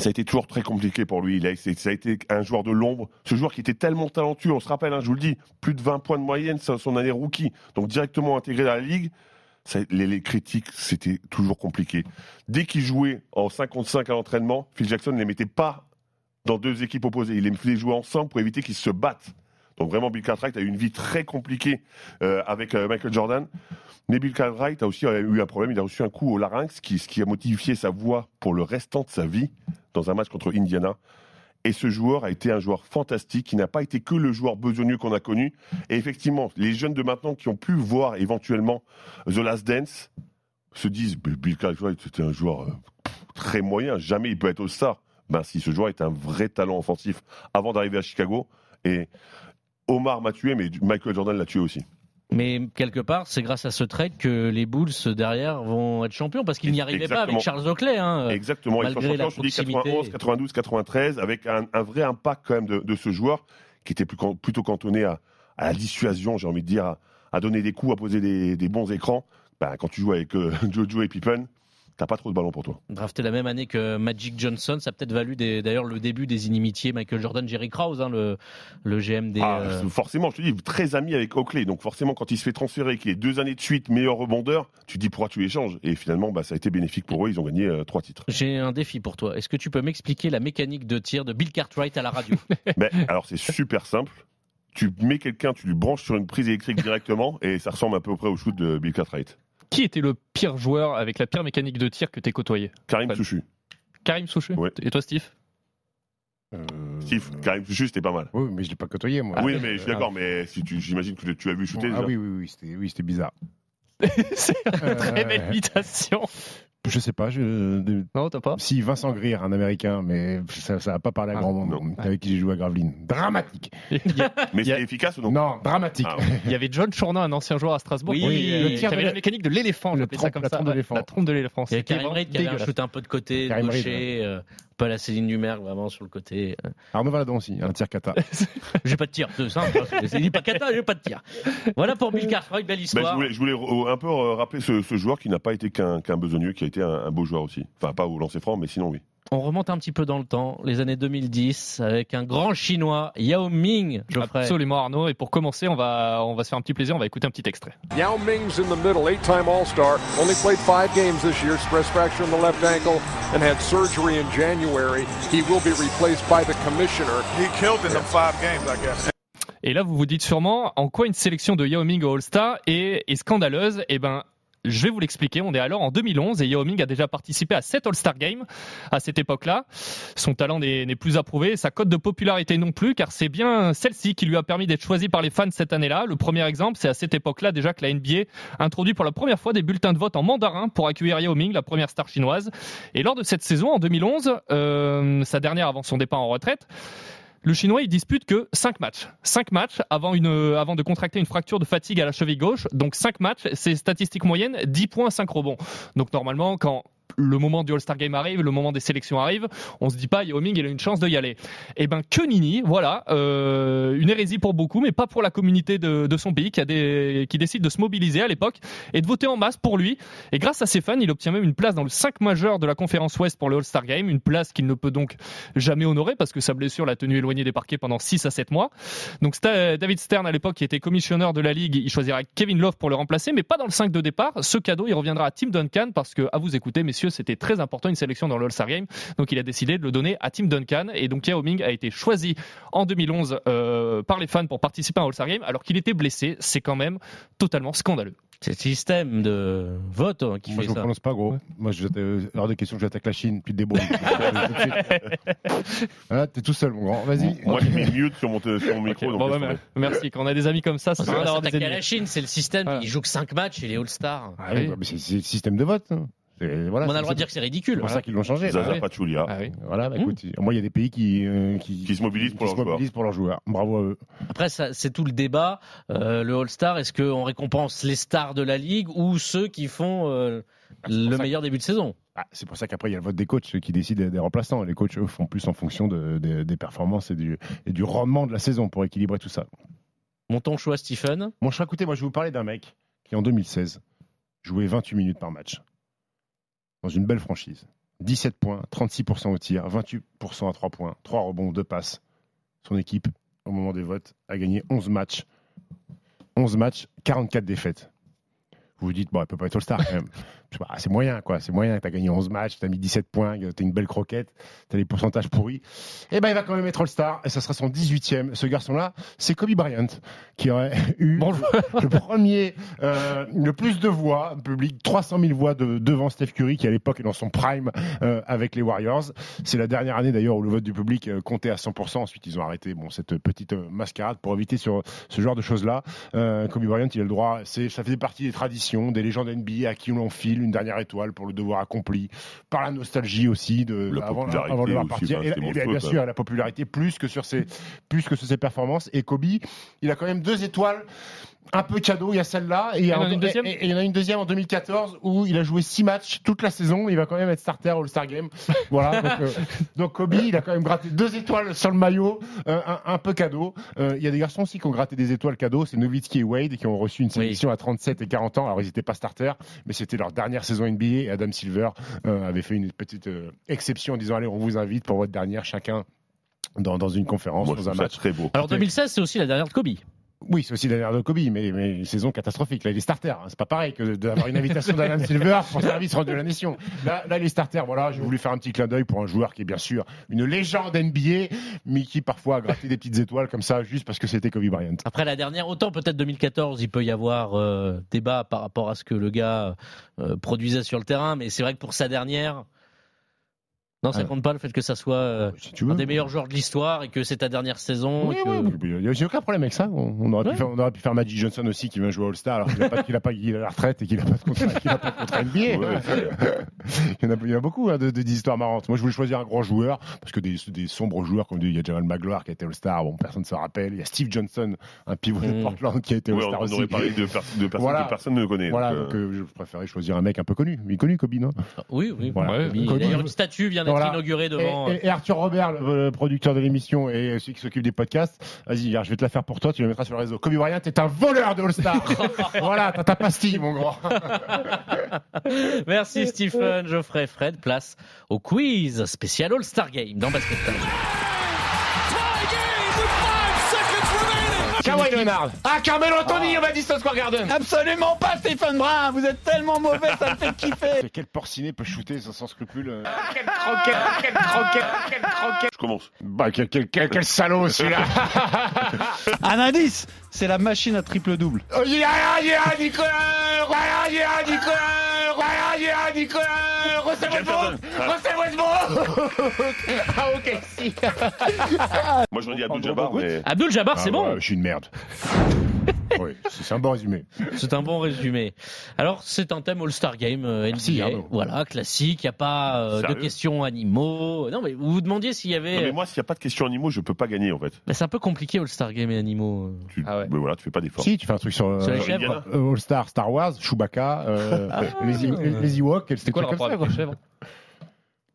[SPEAKER 3] Ça a été toujours très compliqué pour lui. Il a, ça a été un joueur de l'ombre. Ce joueur qui était tellement talentueux, on se rappelle, hein, je vous le dis, plus de 20 points de moyenne, c'est son année rookie. Donc directement intégré dans la ligue. Les, les, critiques, c'était toujours compliqué. Dès qu'il jouait en 5 contre 5 à l'entraînement, Phil Jackson ne les mettait pas dans deux équipes opposées. Il les faisait jouer ensemble pour éviter qu'ils se battent. Donc vraiment, Bill Cartwright a eu une vie très compliquée euh, avec euh, Michael Jordan. Mais Bill Cartwright a aussi eu un problème. Il a reçu un coup au larynx, qui, ce qui a modifié sa voix pour le restant de sa vie dans un match contre Indiana. Et ce joueur a été un joueur fantastique, qui n'a pas été que le joueur besogneux qu'on a connu. Et effectivement, les jeunes de maintenant qui ont pu voir éventuellement The Last Dance se disent Bill Cartwright, c'était un joueur euh, très moyen, jamais il peut être au star. Ben si, ce joueur est un vrai talent offensif avant d'arriver à Chicago. Et Omar m'a tué, mais Michael Jordan l'a tué aussi.
[SPEAKER 2] Mais quelque part, c'est grâce à ce trade que les Bulls derrière vont être champions parce qu'ils n'y arrivaient pas avec Charles Oakley. Hein,
[SPEAKER 3] Exactement, ils sont champions, je dis 91, 92, 93, avec un, vrai impact quand même de, ce joueur qui était plutôt cantonné à, la dissuasion, j'ai envie de dire, à, donner des coups, à poser des, bons écrans. Ben, quand tu joues avec euh, Jojo et Pippen, t'as pas trop de ballon pour toi.
[SPEAKER 2] Drafté la même année que Magic Johnson, ça a peut-être valu d'ailleurs le début des inimitiés Michael Jordan, Jerry Krause, hein, le, le GM des. Ah,
[SPEAKER 3] euh, Forcément, je te dis, très ami avec Oakley. Donc forcément, quand il se fait transférer, qu'il est deux années de suite meilleur rebondeur, tu te dis pourquoi tu échanges? Et finalement, bah, ça a été bénéfique pour eux. Ils ont gagné euh, trois titres.
[SPEAKER 2] J'ai un défi pour toi. Est-ce que tu peux m'expliquer la mécanique de tir de Bill Cartwright à la radio?
[SPEAKER 3] Ben, Alors c'est super simple tu mets quelqu'un, tu lui branches sur une prise électrique directement et ça ressemble à peu près au shoot de Bill Cartwright.
[SPEAKER 5] Qui était le pire joueur avec la pire mécanique de tir que t'es côtoyé
[SPEAKER 3] Karim Souchu.
[SPEAKER 5] Karim Souchu Et toi, Steve
[SPEAKER 3] euh... Steve, Karim Souchu, c'était pas mal.
[SPEAKER 4] Oui, mais je l'ai pas côtoyé, moi.
[SPEAKER 3] Oui, mais je suis d'accord, mais si j'imagine que tu as vu shooter.
[SPEAKER 4] ah oui, oui, oui, oui, c'était bizarre.
[SPEAKER 5] c'est une très belle imitation.
[SPEAKER 4] Je sais pas. Je...
[SPEAKER 5] Non, t'as pas
[SPEAKER 4] Si, Vincent Greer, un américain, mais ça n'a pas parlé à ah, grand monde. Avec qui j'ai joué à Gravelines. Dramatique.
[SPEAKER 3] mais c'est efficace ou non
[SPEAKER 4] Non, dramatique.
[SPEAKER 5] Ah, Il y avait John Chournin, un ancien joueur à Strasbourg.
[SPEAKER 2] Oui,
[SPEAKER 5] oui le tir avait la mécanique de l'éléphant,
[SPEAKER 4] j'appelais ça comme
[SPEAKER 5] la
[SPEAKER 4] ça. Trompe de l'éléphant.
[SPEAKER 5] La trompe de l'éléphant.
[SPEAKER 2] Il y a Karim Reid qui avait un shoot un peu de côté, de gaucher. Euh, pas la Céline Dumergue vraiment sur le côté.
[SPEAKER 4] Euh. Arnaud Valadon aussi, un tir kata.
[SPEAKER 2] j'ai pas de tir, c'est simple. Il dit pas kata, j'ai pas de tir. Voilà pour Bill Cartwright, belle histoire.
[SPEAKER 3] je, voulais, un peu rappeler ce, joueur qui n'a pas été qu'un besogneux, qui a été un, beau joueur aussi. Enfin, pas au lancer franc, mais sinon oui.
[SPEAKER 2] On remonte un petit peu dans le temps, les années 2010, avec un grand chinois, Yao Ming.
[SPEAKER 5] Absolument Arnaud. Et pour commencer, on va, on va se faire un petit plaisir, on va écouter un petit extrait.
[SPEAKER 17] Yao Ming's in the middle, eight-time All-Star, only played five games this year, stress fracture in the left ankle, and had surgery in January. He will be replaced by the commissioner.
[SPEAKER 7] He killed in the five games, I guess.
[SPEAKER 5] Et là, vous vous dites sûrement en quoi une sélection de Yao Ming au All-Star est, est scandaleuse? Eh ben, je vais vous l'expliquer. On est alors en 2011 et Yao Ming a déjà participé à 7 All-Star Games à cette époque-là. Son talent n'est plus approuvé, sa cote de popularité non plus, car c'est bien celle-ci qui lui a permis d'être choisi par les fans cette année-là. Le premier exemple, c'est à cette époque-là déjà que la NBA introduit pour la première fois des bulletins de vote en mandarin pour accueillir Yao Ming, la première star chinoise. Et lors de cette saison, en 2011, euh, sa dernière avant son départ en retraite, le Chinois, il dispute que 5 matchs. 5 matchs avant, une, avant de contracter une fracture de fatigue à la cheville gauche. Donc 5 matchs, c'est statistique moyenne, 10 points, 5 rebonds. Donc normalement, quand le moment du All-Star Game arrive, le moment des sélections arrive, on se dit pas Yao Ming il a une chance de y aller. Et eh ben que Nini, voilà, euh, une hérésie pour beaucoup, mais pas pour la communauté de, de son pays qui a des, qui décide de se mobiliser à l'époque et de voter en masse pour lui. Et grâce à ses fans, il obtient même une place dans le 5 majeur de la conférence Ouest pour le All-Star Game, une place qu'il ne peut donc jamais honorer parce que sa blessure l'a tenu éloigné des parquets pendant 6 à 7 mois. Donc David Stern à l'époque qui était commissionneur de la ligue, il choisira Kevin Love pour le remplacer, mais pas dans le 5 de départ. Ce cadeau, il reviendra à Tim Duncan parce que à vous écouter, messieurs précieux, c'était très important, une sélection dans le All-Star Game. Donc il a décidé de le donner à Tim Duncan. Et donc Yao Ming a été choisi en 2011 euh, par les fans pour participer à un All-Star Game alors qu'il était blessé. C'est quand même totalement scandaleux.
[SPEAKER 2] C'est le système de vote hein, qui
[SPEAKER 4] Moi,
[SPEAKER 2] fait
[SPEAKER 4] je ne prononce pas, gros. Moi, je, euh, hors de question que j'attaque la Chine, puis le débrouille. voilà, t'es tout seul, mon grand. Vas-y.
[SPEAKER 3] Moi, j'ai mis mute sur mon, sur mon micro.
[SPEAKER 5] Bon, bah, merci. Quand on a des amis comme ça, c'est d'avoir des
[SPEAKER 2] à la Chine, c'est le système. Il joue que 5 matchs et les All-Stars.
[SPEAKER 4] Ah oui, bah, c'est le système de vote. hein. Voilà,
[SPEAKER 2] On a le droit de dire que c'est ridicule.
[SPEAKER 4] C'est pour ça qu'ils l'ont changé.
[SPEAKER 3] Zaza
[SPEAKER 4] Ah.
[SPEAKER 3] Pachulia.
[SPEAKER 5] Ah oui.
[SPEAKER 4] Voilà, bah, écoute, moi, il y a des pays qui, euh, qui,
[SPEAKER 3] Qui se mobilisent pour
[SPEAKER 4] qui se
[SPEAKER 3] leurs joueurs.
[SPEAKER 4] mobilisent pour leurs joueurs. Bravo à eux.
[SPEAKER 2] Après, c'est tout le débat. Euh, le All-Star, est-ce qu'on récompense les stars de la ligue ou ceux qui font euh, le meilleur début de saison?
[SPEAKER 4] Ah, c'est pour ça qu'après, il y a le vote des coachs qui décident des remplaçants. Les coachs, eux, font plus en fonction de- de- des performances et du, et du rendement de la saison pour équilibrer tout ça.
[SPEAKER 2] Mon ton choix, Stephen?
[SPEAKER 4] Mon choix, écoutez, moi, je vais vous parler d'un mec qui, en 2016, jouait 28 minutes par match dans une belle franchise. 17 points, 36% au tir, 28% à 3 points, 3 rebonds, 2 passes. Son équipe, au moment des votes, a gagné 11 matchs. 11 matchs, 44 défaites. Vous vous dites, bon, elle peut pas être All-Star quand même. Pas, C'est moyen, quoi. C'est moyen. Tu as gagné 11 matchs, tu as mis 17 points, tu as une belle croquette, tu as les pourcentages pourris. Eh ben, il va quand même être All-Star et ça sera son 18e. Ce garçon-là, c'est Kobe Bryant qui aurait eu le premier, euh, le plus de voix publiques, 300 000 voix de- devant Steph Curry qui à l'époque est dans son prime euh, avec les Warriors. C'est la dernière année d'ailleurs où le vote du public euh, comptait à 100%. Ensuite, ils ont arrêté bon, cette petite euh, mascarade pour éviter sur, ce genre de choses-là. Euh, Kobe Bryant, il a le droit, c'est, ça fait partie des traditions, des légendes NBA à qui on une dernière étoile pour le devoir accompli, par la nostalgie aussi de
[SPEAKER 3] La
[SPEAKER 4] avant, de partir. et, bien sûr, la popularité plus que sur ses, plus que sur ses performances. Et Kobe, il a quand même deux étoiles. Un peu cadeau, il y a celle-là, et il y,
[SPEAKER 5] en a
[SPEAKER 4] en-
[SPEAKER 5] une deuxième
[SPEAKER 4] et- et il y en a une deuxième en 2014 où il a joué six matchs toute la saison. Il va quand même être starter All-Star Game. Voilà. donc, euh, donc Kobe, il a quand même gratté deux étoiles sur le maillot, euh, un, un peu cadeau. Euh, Il y a des garçons aussi qui ont gratté des étoiles cadeaux. C'est Nowitzki et Wade qui ont reçu une sélection à 37 et 40 ans. Alors ils n'étaient pas starters, mais c'était leur dernière saison NBA. Et Adam Silver euh, avait fait une petite euh, exception en disant allez, on vous invite pour votre dernière chacun dans, dans une conférence,
[SPEAKER 3] Moi,
[SPEAKER 4] dans un match.
[SPEAKER 3] très beau.
[SPEAKER 2] Alors 2016, c'est aussi la dernière de Kobe.
[SPEAKER 4] Oui, c'est aussi la dernière de Kobe, mais, mais une saison catastrophique. Là, il est starter. hein. C'est pas pareil que d'avoir une invitation d'Adam Silver pour service rendu à la nation. Là, là, il est starter. Voilà, j'ai voulu faire un petit clin d'œil pour un joueur qui est bien sûr une légende NBA, mais qui parfois a gratté des petites étoiles comme ça juste parce que c'était Kobe Bryant.
[SPEAKER 2] Après la dernière, autant peut-être 2014, il peut y avoir euh, débat par rapport à ce que le gars euh, produisait sur le terrain, mais c'est vrai que pour sa dernière, non, ça
[SPEAKER 4] Ah.
[SPEAKER 2] compte pas le fait que ça soit euh,
[SPEAKER 4] tu veux.
[SPEAKER 2] un des meilleurs joueurs de l'histoire et que c'est ta dernière saison.
[SPEAKER 4] Oui,
[SPEAKER 2] que-
[SPEAKER 4] oui, oui, il n'y a j'ai aucun problème avec ça. On, on aurait
[SPEAKER 2] Ouais.
[SPEAKER 4] pu faire, on aurait pu faire Magic Johnson aussi qui vient jouer All-Star alors qu'il n'a pas, qu'il a pas il est à la retraite et qu'il n'a pas de contrat, qu'il a pas de contrat NBA.
[SPEAKER 3] Ouais,
[SPEAKER 4] il, y en a, il y en a beaucoup hein, de, de- d'histoires marrantes. Moi, je voulais choisir un grand joueur parce que des, des sombres joueurs, comme dit, il y a Jamal Magloire qui a été All-Star, bon, personne ne se rappelle. Il y a Steve Johnson, un pivot de
[SPEAKER 2] Mm.
[SPEAKER 4] Portland qui a été
[SPEAKER 3] Ouais,
[SPEAKER 4] All-Star
[SPEAKER 3] on
[SPEAKER 4] aussi.
[SPEAKER 3] aurait parlé de, pers- de personnes
[SPEAKER 4] Voilà.
[SPEAKER 3] que personne ne connaît.
[SPEAKER 4] Voilà,
[SPEAKER 3] donc,
[SPEAKER 4] donc
[SPEAKER 3] euh,
[SPEAKER 4] euh, je préférais choisir un mec un peu connu. Il est connu, Kobe, non?
[SPEAKER 2] Oui, oui.
[SPEAKER 4] Voilà.
[SPEAKER 2] Kobe.
[SPEAKER 4] Kobe.
[SPEAKER 2] D'ailleurs, une statue vient
[SPEAKER 4] Voilà.
[SPEAKER 2] inaugurée devant.
[SPEAKER 4] Et, et- et Arthur Robert, le, le producteur de l'émission et celui qui s'occupe des podcasts, vas-y, je vais te la faire pour toi, tu la mettras sur le réseau. Kobe Bryant est un voleur de All-Star. voilà, t'as ta pastille, mon grand.
[SPEAKER 2] Merci Stephen, Geoffrey, Fred. Place au quiz spécial All-Star Game dans Basket Time.
[SPEAKER 4] Kawhi Leonard. Ah, Carmelo Anthony au Madison Square Garden.
[SPEAKER 18] Absolument pas, Stephen Brun. Vous êtes tellement mauvais, ça me fait kiffer.
[SPEAKER 4] Quel porciné peut shooter sans, sans scrupule euh, Quelle croquette, quelle croquette, quelle croquette.
[SPEAKER 3] Je commence.
[SPEAKER 4] Bah, quel, quel, quel, quel salaud celui-là.
[SPEAKER 18] Un indice, c'est la machine à triple double.
[SPEAKER 4] Oh, yeah, yeah, Nicolas Yeah, yeah, Nicolas Yeah, yeah, Nicolas Russell Westbrook Russell Westbrook Ah, ok, si.
[SPEAKER 3] Moi, je dis Abdul Jabbar, mais.
[SPEAKER 2] Abdul Jabbar, c'est
[SPEAKER 4] Ah,
[SPEAKER 2] bon.
[SPEAKER 4] ouais, je suis une merde. oui, c'est un bon résumé.
[SPEAKER 2] C'est un bon résumé. Alors, c'est un thème All-Star Game euh, NBA.
[SPEAKER 4] Merci, Arnaud.
[SPEAKER 2] voilà, classique. Il n'y a pas euh, de questions animaux. Non, mais vous vous demandiez s'il y avait.
[SPEAKER 3] Non, mais moi, s'il n'y a pas de questions animaux, je peux pas gagner, en fait.
[SPEAKER 2] Bah, c'est un peu compliqué All-Star Game et animaux.
[SPEAKER 3] Tu, mais voilà, tu fais pas d'efforts.
[SPEAKER 4] Si, tu fais un truc sur, euh,
[SPEAKER 2] Sur les
[SPEAKER 3] chèvres
[SPEAKER 4] Indiana. euh, All-Star, Star Wars, Chewbacca, euh, les, les, les Ewoks,
[SPEAKER 5] C'est
[SPEAKER 4] c'était
[SPEAKER 5] quoi le
[SPEAKER 4] comme
[SPEAKER 5] rapport
[SPEAKER 4] ça,
[SPEAKER 5] avec les chèvres?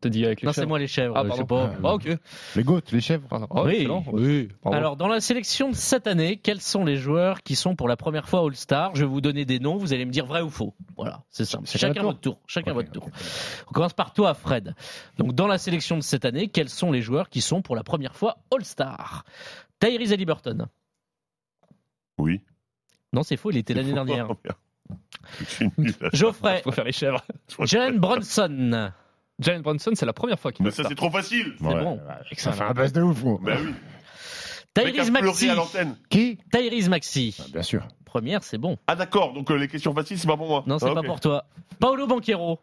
[SPEAKER 5] T'as dit avec les
[SPEAKER 2] Non,
[SPEAKER 5] chèvres
[SPEAKER 2] c'est moi les chèvres.
[SPEAKER 5] Ah,
[SPEAKER 2] je sais
[SPEAKER 5] pardon.
[SPEAKER 2] pas.
[SPEAKER 5] Ah, ok.
[SPEAKER 4] Les goats, les chèvres.
[SPEAKER 5] Ah,
[SPEAKER 2] oui, oui. Alors, dans la sélection de cette année, quels sont les joueurs qui sont pour la première fois All-Star? Je vais vous donner des noms, vous allez me dire vrai ou faux. Voilà, c'est simple.
[SPEAKER 4] C'est
[SPEAKER 2] Chacun
[SPEAKER 4] à
[SPEAKER 2] votre tour. Chacun votre tour. On commence par toi, Fred. Donc, dans la sélection de cette année, quels sont les joueurs qui sont pour la première fois All-Star? Tyrese Halliburton.
[SPEAKER 3] Oui.
[SPEAKER 2] Non, c'est faux, il était l'année dernière. Geoffrey.
[SPEAKER 5] Faut faire les chèvres.
[SPEAKER 2] Jalen Bronson.
[SPEAKER 5] Jalen Bronson, c'est la première fois qu'il
[SPEAKER 3] Mais
[SPEAKER 5] fait
[SPEAKER 3] ça,
[SPEAKER 5] ça.
[SPEAKER 3] c'est trop facile.
[SPEAKER 2] C'est bon.
[SPEAKER 4] Ça fait un buzz de ouf. gros.
[SPEAKER 3] Bah oui.
[SPEAKER 2] Tyrese Maxi.
[SPEAKER 3] à l'antenne.
[SPEAKER 4] Qui?
[SPEAKER 2] Tyrese Maxi.
[SPEAKER 4] Bien sûr.
[SPEAKER 2] Première, c'est bon.
[SPEAKER 3] Ah d'accord, donc euh, les questions faciles, c'est pas pour moi.
[SPEAKER 2] Non, c'est
[SPEAKER 3] Ah,
[SPEAKER 2] pas pour toi. Paolo Banquero.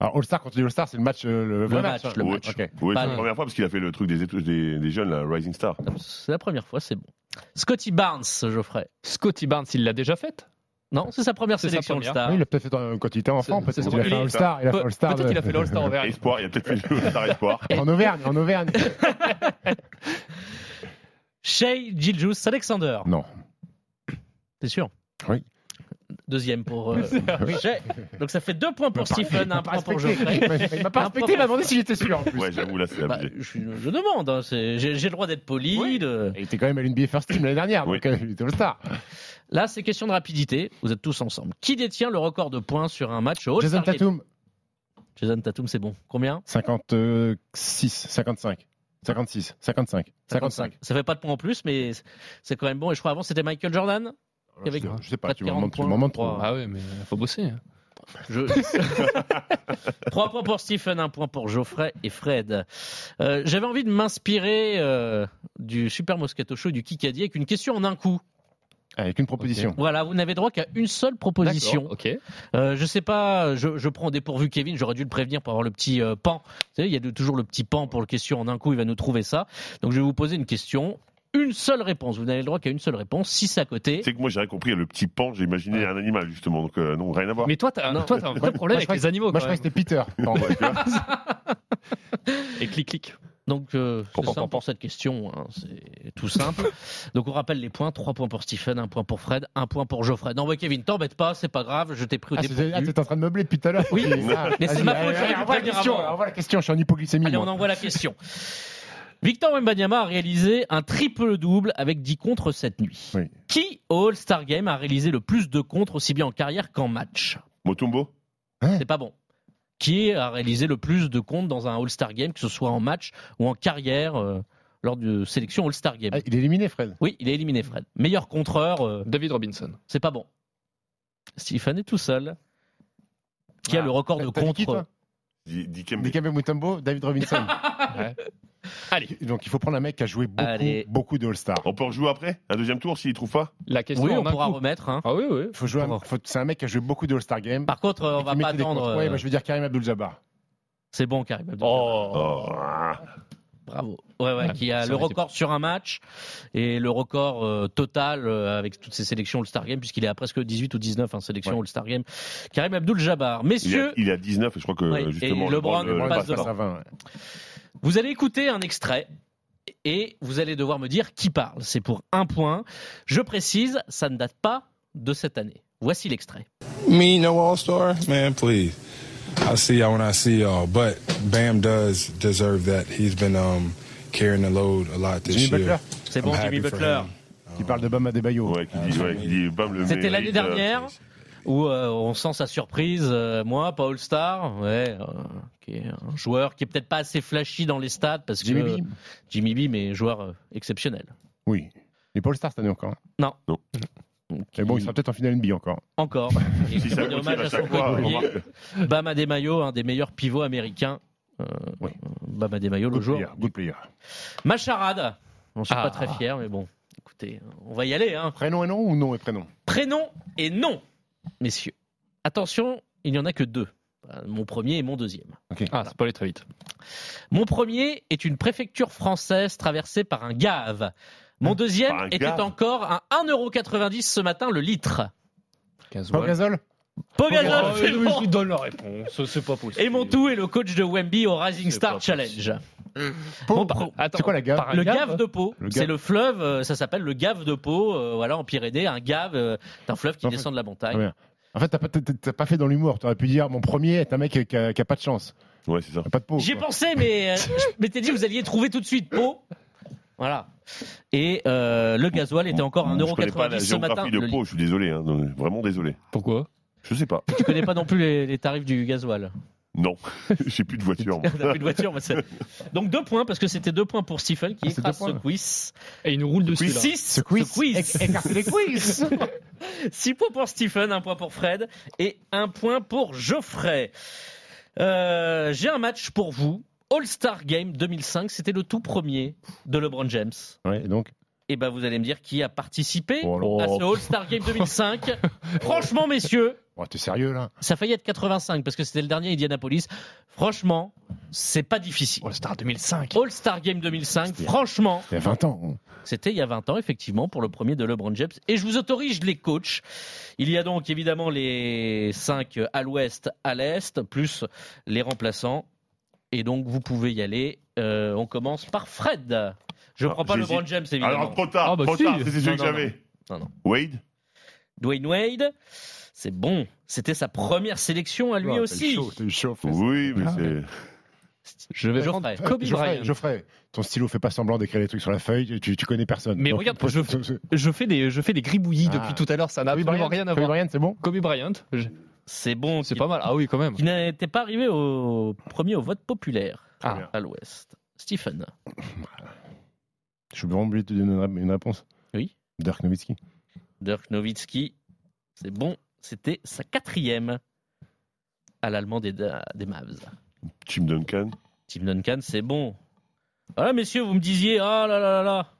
[SPEAKER 4] Alors All-Star, quand tu dis All-Star, c'est le match, euh, le vrai
[SPEAKER 2] match, le match.
[SPEAKER 4] Ok.
[SPEAKER 3] oui, c'est
[SPEAKER 2] le-
[SPEAKER 3] la première fois parce qu'il a fait le truc des, des, des jeunes, là, Rising Star.
[SPEAKER 2] C'est la première fois, c'est bon. Scotty Barnes, Geoffrey.
[SPEAKER 5] Scotty Barnes, il l'a déjà faite
[SPEAKER 2] Non, c'est sa première sélection. All-Star.
[SPEAKER 4] Oui, il a peut-être fait quand il était enfant, peut-être qu'il a fait
[SPEAKER 5] il-
[SPEAKER 4] All-Star. Il a fait All-Star.
[SPEAKER 5] Peut-être qu'il a fait l'All-Star Auvergne.
[SPEAKER 3] Espoir, il a peut-être fait le Star Espoir.
[SPEAKER 4] En Auvergne, en Auvergne.
[SPEAKER 2] Shea Giljus Alexander.
[SPEAKER 4] Non.
[SPEAKER 2] T'es sûr?
[SPEAKER 4] Oui.
[SPEAKER 2] Deuxième pour euh,
[SPEAKER 4] Oui.
[SPEAKER 2] Shea. Donc ça fait deux points pour Stephen, un point pour. Geoffrey.
[SPEAKER 4] Il m'a pas respecté, il m'a demandé si j'étais sûr en plus.
[SPEAKER 3] Ouais, j'avoue, là, c'est
[SPEAKER 2] Bah, je, je demande, hein, c'est- j'ai j'ai le droit d'être poli. de-
[SPEAKER 4] Il était quand même à l'NBA First Team l'année dernière,
[SPEAKER 3] Oui.
[SPEAKER 4] donc euh, il était All-Star.
[SPEAKER 2] Là, c'est question de rapidité. Vous êtes tous ensemble. Qui détient le record de points sur un match au
[SPEAKER 4] Jason
[SPEAKER 2] All-Star Game
[SPEAKER 4] Tatum,
[SPEAKER 2] Jason Tatum, c'est bon. Combien?
[SPEAKER 4] 56, 55, 56, 55, 55.
[SPEAKER 2] Ça fait pas de points en plus, mais c'est quand même bon. Et je crois avant, c'était Michael Jordan avait
[SPEAKER 4] Je sais pas, tu m'en
[SPEAKER 2] 40
[SPEAKER 4] montres- tu
[SPEAKER 2] points,
[SPEAKER 4] m'en montres
[SPEAKER 2] je crois.
[SPEAKER 4] trop.
[SPEAKER 5] Ah ouais, mais faut bosser. hein.
[SPEAKER 2] Je... 3 points pour Stephen, 1 point pour Geoffrey et Fred. Euh, J'avais envie de m'inspirer euh, du Super Moscato Show et du Kikadi avec une question en un coup.
[SPEAKER 4] Avec une proposition.
[SPEAKER 2] Voilà, vous n'avez droit qu'à une seule proposition.
[SPEAKER 5] Ok.
[SPEAKER 2] Euh, je sais pas, je, je prends au dépourvu Kevin, j'aurais dû le prévenir pour avoir le petit euh, pan. Vous savez, il y a de- toujours le petit pan pour le question en un coup, il va nous trouver ça. Donc je vais vous poser une question. Une seule réponse, vous n'avez le droit qu'à une seule réponse. Si c'est à côté,
[SPEAKER 3] C'est que moi, j'avais compris le petit pan, j'ai imaginé un animal, justement. Donc, euh, non, rien à voir.
[SPEAKER 5] Mais toi, t'as
[SPEAKER 2] Non.
[SPEAKER 5] toi, t'as un vrai problème avec les animaux.
[SPEAKER 4] Moi,
[SPEAKER 5] quand
[SPEAKER 4] je crois que c'était Peter. Non,
[SPEAKER 3] Ouais.
[SPEAKER 5] Et clic, clic.
[SPEAKER 2] donc euh,
[SPEAKER 3] Pour-
[SPEAKER 2] c'est
[SPEAKER 3] pour-
[SPEAKER 2] simple pour cette question, hein, c'est tout simple. donc on rappelle les points 3 points pour Stephen, 1 point pour Fred, 1 point pour Geoffrey. Non, bah, Kevin, t'embête pas, c'est pas grave, je t'ai pris au
[SPEAKER 4] Ah, c'est- ah, t'es en train de meubler depuis tout à l'heure.
[SPEAKER 2] Oui,
[SPEAKER 4] Ah,
[SPEAKER 2] mais c'est ma faute,
[SPEAKER 4] envoie la question,
[SPEAKER 2] avant.
[SPEAKER 4] envoie la question, je suis en hypoglycémie.
[SPEAKER 2] Allez,
[SPEAKER 4] moi.
[SPEAKER 2] on envoie la question. Victor Wembanyama a réalisé un triple-double avec 10 contres cette nuit.
[SPEAKER 4] Oui.
[SPEAKER 2] Qui au All-Star Game a réalisé le plus de contres aussi bien en carrière qu'en match?
[SPEAKER 3] Motumbo
[SPEAKER 2] C'est pas bon. Qui a réalisé le plus de comptes dans un All-Star Game, que ce soit en match ou en carrière euh, lors de sélection All-Star Game?
[SPEAKER 4] Ah, il est éliminé, Fred.
[SPEAKER 2] Oui, il est éliminé, Fred. Meilleur contreur, euh,
[SPEAKER 5] David Robinson.
[SPEAKER 2] c'est pas bon. Stephen est tout seul. Qui a
[SPEAKER 4] Ah,
[SPEAKER 2] le record de
[SPEAKER 4] t'as- t'as dit qui,
[SPEAKER 2] contres?
[SPEAKER 4] toi?
[SPEAKER 3] Di- Dikembe.
[SPEAKER 4] Dikembe Mutombo, David Robinson.
[SPEAKER 5] Ouais. Allez,
[SPEAKER 4] Donc il faut prendre un mec qui a joué beaucoup,
[SPEAKER 2] Allez.
[SPEAKER 4] beaucoup de All-Star.
[SPEAKER 3] On peut rejouer après Un deuxième tour s'il trouve pas
[SPEAKER 5] la question
[SPEAKER 2] Oui,
[SPEAKER 5] en
[SPEAKER 2] on
[SPEAKER 5] un
[SPEAKER 2] pourra
[SPEAKER 5] coup.
[SPEAKER 2] remettre. hein.
[SPEAKER 5] Ah oui, oui.
[SPEAKER 4] Faut jouer un-
[SPEAKER 2] Pour-
[SPEAKER 4] faut- C'est un mec qui a joué beaucoup de All-Star Game.
[SPEAKER 2] Par contre, on va pas attendre.
[SPEAKER 4] Ouais,
[SPEAKER 2] euh,
[SPEAKER 4] bah, je veux dire Karim Abdul-Jabbar.
[SPEAKER 2] C'est bon, Karim. Abdul-Jabbar.
[SPEAKER 5] Oh.
[SPEAKER 3] Oh.
[SPEAKER 2] Bravo. Ouais, ouais,
[SPEAKER 5] Ouais,
[SPEAKER 2] qui a le
[SPEAKER 5] été-
[SPEAKER 2] record sur un match et le record euh, total euh, avec toutes ces sélections All-Star Game, puisqu'il est à presque 18 ou 19 en sélection
[SPEAKER 4] Ouais.
[SPEAKER 2] All-Star Game. Karim Abdul-Jabbar.
[SPEAKER 3] il,
[SPEAKER 2] Messieurs,
[SPEAKER 3] il est à 19 et je crois que justement.
[SPEAKER 2] et LeBron,
[SPEAKER 3] le-
[SPEAKER 2] on
[SPEAKER 3] le-
[SPEAKER 2] passe
[SPEAKER 4] à 20, ouais.
[SPEAKER 2] vous allez écouter un extrait et vous allez devoir me dire qui parle. C'est pour un point. Je précise, ça ne date pas de cette année. Voici l'extrait.
[SPEAKER 19] Me, no All Star? Man, please. I see y'all when I see y'all. But Bam does deserve that. He's been um, carrying the load a lot this
[SPEAKER 4] Jimmy
[SPEAKER 19] year.
[SPEAKER 4] Butler
[SPEAKER 2] C'est bon, Jimmy Butler.
[SPEAKER 4] Qui parle de Bam Adebayo.
[SPEAKER 3] Ouais, qui dit, ouais, qui dit, bam, le
[SPEAKER 2] C'était l'année
[SPEAKER 3] euh,
[SPEAKER 2] dernière où euh, on sent sa surprise. euh, moi, pas All-Star, ouais, euh, qui est un joueur qui est peut-être pas assez flashy dans les stats parce
[SPEAKER 4] Jimmy
[SPEAKER 2] que
[SPEAKER 4] B.
[SPEAKER 2] Jimmy B, mais joueur euh, exceptionnel.
[SPEAKER 4] Oui. Il n'est pas All-Star cette année encore. hein.
[SPEAKER 2] Non.
[SPEAKER 3] Non.
[SPEAKER 4] Mais bon, il sera peut-être en finale NBA encore.
[SPEAKER 2] Encore. Et
[SPEAKER 3] Si ça
[SPEAKER 2] hommage
[SPEAKER 3] à
[SPEAKER 2] à son coéquipier. Bam Adebayo, un des meilleurs pivots américains. Euh,
[SPEAKER 4] Oui.
[SPEAKER 2] Bam Adebayo, le joueur.
[SPEAKER 4] player. Good player.
[SPEAKER 2] Ma charade. On suis
[SPEAKER 5] Ah.
[SPEAKER 2] pas très fier, mais bon, écoutez, on va y aller. Hein.
[SPEAKER 4] Prénom et nom ou nom et prénom?
[SPEAKER 2] Prénom et nom, messieurs. Attention, il n'y en a que deux. Mon premier et mon deuxième.
[SPEAKER 5] Ah, c'est pas aller très vite.
[SPEAKER 2] Mon premier est une préfecture française traversée par un gave. Mon deuxième était encore à 1,90€ ce matin le litre.
[SPEAKER 4] Paul Gasol
[SPEAKER 2] Pogazol
[SPEAKER 5] Oh,
[SPEAKER 2] bon.
[SPEAKER 5] je donne la réponse. C'est pas possible.
[SPEAKER 2] Et mon tout est le coach de Wemby au Rising
[SPEAKER 5] C'est
[SPEAKER 2] Star Challenge.
[SPEAKER 4] Pau.
[SPEAKER 2] Bon,
[SPEAKER 5] Attends,
[SPEAKER 4] C'est quoi la gave
[SPEAKER 2] Le
[SPEAKER 5] gave
[SPEAKER 2] gave de Pau, c'est le fleuve, euh, ça s'appelle le gave de Pau, euh, voilà en Pyrénées, un gave, euh, c'est un fleuve qui
[SPEAKER 4] En fait-
[SPEAKER 2] descend de la montagne.
[SPEAKER 4] Ouais. En fait, t'as pas, t'as- t'as pas fait dans l'humour. T'aurais pu dire mon premier est un mec qui a, qui a pas de chance.
[SPEAKER 3] Ouais, c'est ça.
[SPEAKER 4] Pas de peau.
[SPEAKER 2] J'y ai pensé, mais euh, je m'étais dit vous alliez trouver tout de suite Pau. Voilà. Et euh, le gasoil était encore à
[SPEAKER 3] Je connais pas la
[SPEAKER 2] 1,90€ ce matin.
[SPEAKER 3] de Pau, je suis désolé. Hein, non, vraiment désolé.
[SPEAKER 5] Pourquoi?
[SPEAKER 3] Je sais pas.
[SPEAKER 2] Tu connais pas non plus les, les tarifs du gasoil?
[SPEAKER 3] Non, j'ai plus de voiture. moi.
[SPEAKER 2] Plus de voiture, Donc deux points, parce que c'était deux points pour Stephen qui
[SPEAKER 4] Ah,
[SPEAKER 2] écrase ce quiz.
[SPEAKER 5] Et il nous roule dessus. là.
[SPEAKER 2] Six,
[SPEAKER 4] Ce quiz.
[SPEAKER 2] ce quiz.
[SPEAKER 4] Écartez les quiz
[SPEAKER 2] 6 points pour Stephen, 1 point pour Fred et 1 point pour Geoffrey. Euh, J'ai un match pour vous. All-Star Game 2005, c'était le tout premier de LeBron James.
[SPEAKER 4] Ouais, et donc
[SPEAKER 2] Et ben vous allez me dire qui a participé
[SPEAKER 4] Oh
[SPEAKER 2] à ce All-Star Game 2005. Franchement, messieurs,
[SPEAKER 4] Oh, T'es sérieux là
[SPEAKER 2] ça a failli être 85 parce que c'était le dernier à Indianapolis. Franchement, c'est pas difficile.
[SPEAKER 5] All-Star 2005.
[SPEAKER 2] All-Star Game 2005, franchement,
[SPEAKER 4] Il y a 20 ans.
[SPEAKER 2] c'était il y a 20 ans, effectivement, pour le premier de LeBron James. Et je vous autorise les coachs. Il y a donc évidemment les 5 à l'ouest, à l'est, plus les remplaçants. Et donc, vous pouvez y aller. Euh, on commence par Fred. Je ne prends pas. LeBron James, évidemment.
[SPEAKER 3] Alors, trop tard,
[SPEAKER 5] Ah, bah
[SPEAKER 3] trop
[SPEAKER 5] si.
[SPEAKER 3] tard, c'était celui
[SPEAKER 2] Non,
[SPEAKER 3] que
[SPEAKER 2] non,
[SPEAKER 3] j'avais.
[SPEAKER 2] Non, non.
[SPEAKER 3] Wade
[SPEAKER 2] Dwayne Wade, c'est bon. C'était sa première sélection à lui
[SPEAKER 4] eu
[SPEAKER 2] aussi.
[SPEAKER 4] eu chaud, fais ça.
[SPEAKER 3] Oui, mais
[SPEAKER 4] Ah.
[SPEAKER 3] c'est.
[SPEAKER 5] Je vais
[SPEAKER 2] Geoffrey.
[SPEAKER 5] prendre Kobe
[SPEAKER 4] Geoffrey,
[SPEAKER 5] Bryant.
[SPEAKER 4] Geoffrey, ton stylo fait pas semblant d'écrire les trucs sur la feuille, tu, tu connais personne.
[SPEAKER 5] Mais
[SPEAKER 4] Donc,
[SPEAKER 5] regarde, je- Je fais des, je fais des gribouillis
[SPEAKER 4] Ah.
[SPEAKER 5] depuis tout à l'heure, ça n'a
[SPEAKER 4] Kobe
[SPEAKER 5] absolument
[SPEAKER 4] Bryant,
[SPEAKER 5] rien à
[SPEAKER 4] Kobe
[SPEAKER 5] voir.
[SPEAKER 4] Bryant, c'est bon
[SPEAKER 5] Kobe Bryant, je-
[SPEAKER 2] C'est bon.
[SPEAKER 5] c'est pas mal. Ah oui, quand même.
[SPEAKER 2] Qui n'était pas arrivé au premier au vote populaire
[SPEAKER 5] Ah.
[SPEAKER 2] à l'ouest. Stephen.
[SPEAKER 4] Je suis vraiment obligé de te donner une ré- une réponse.
[SPEAKER 2] Oui.
[SPEAKER 4] Dirk Nowitzki.
[SPEAKER 2] Dirk Nowitzki, c'est bon, c'était sa quatrième à l'allemand des, des Mavs.
[SPEAKER 3] Tim Duncan.
[SPEAKER 2] Tim Duncan, c'est bon. Voilà, messieurs, vous me disiez, ah là là là là.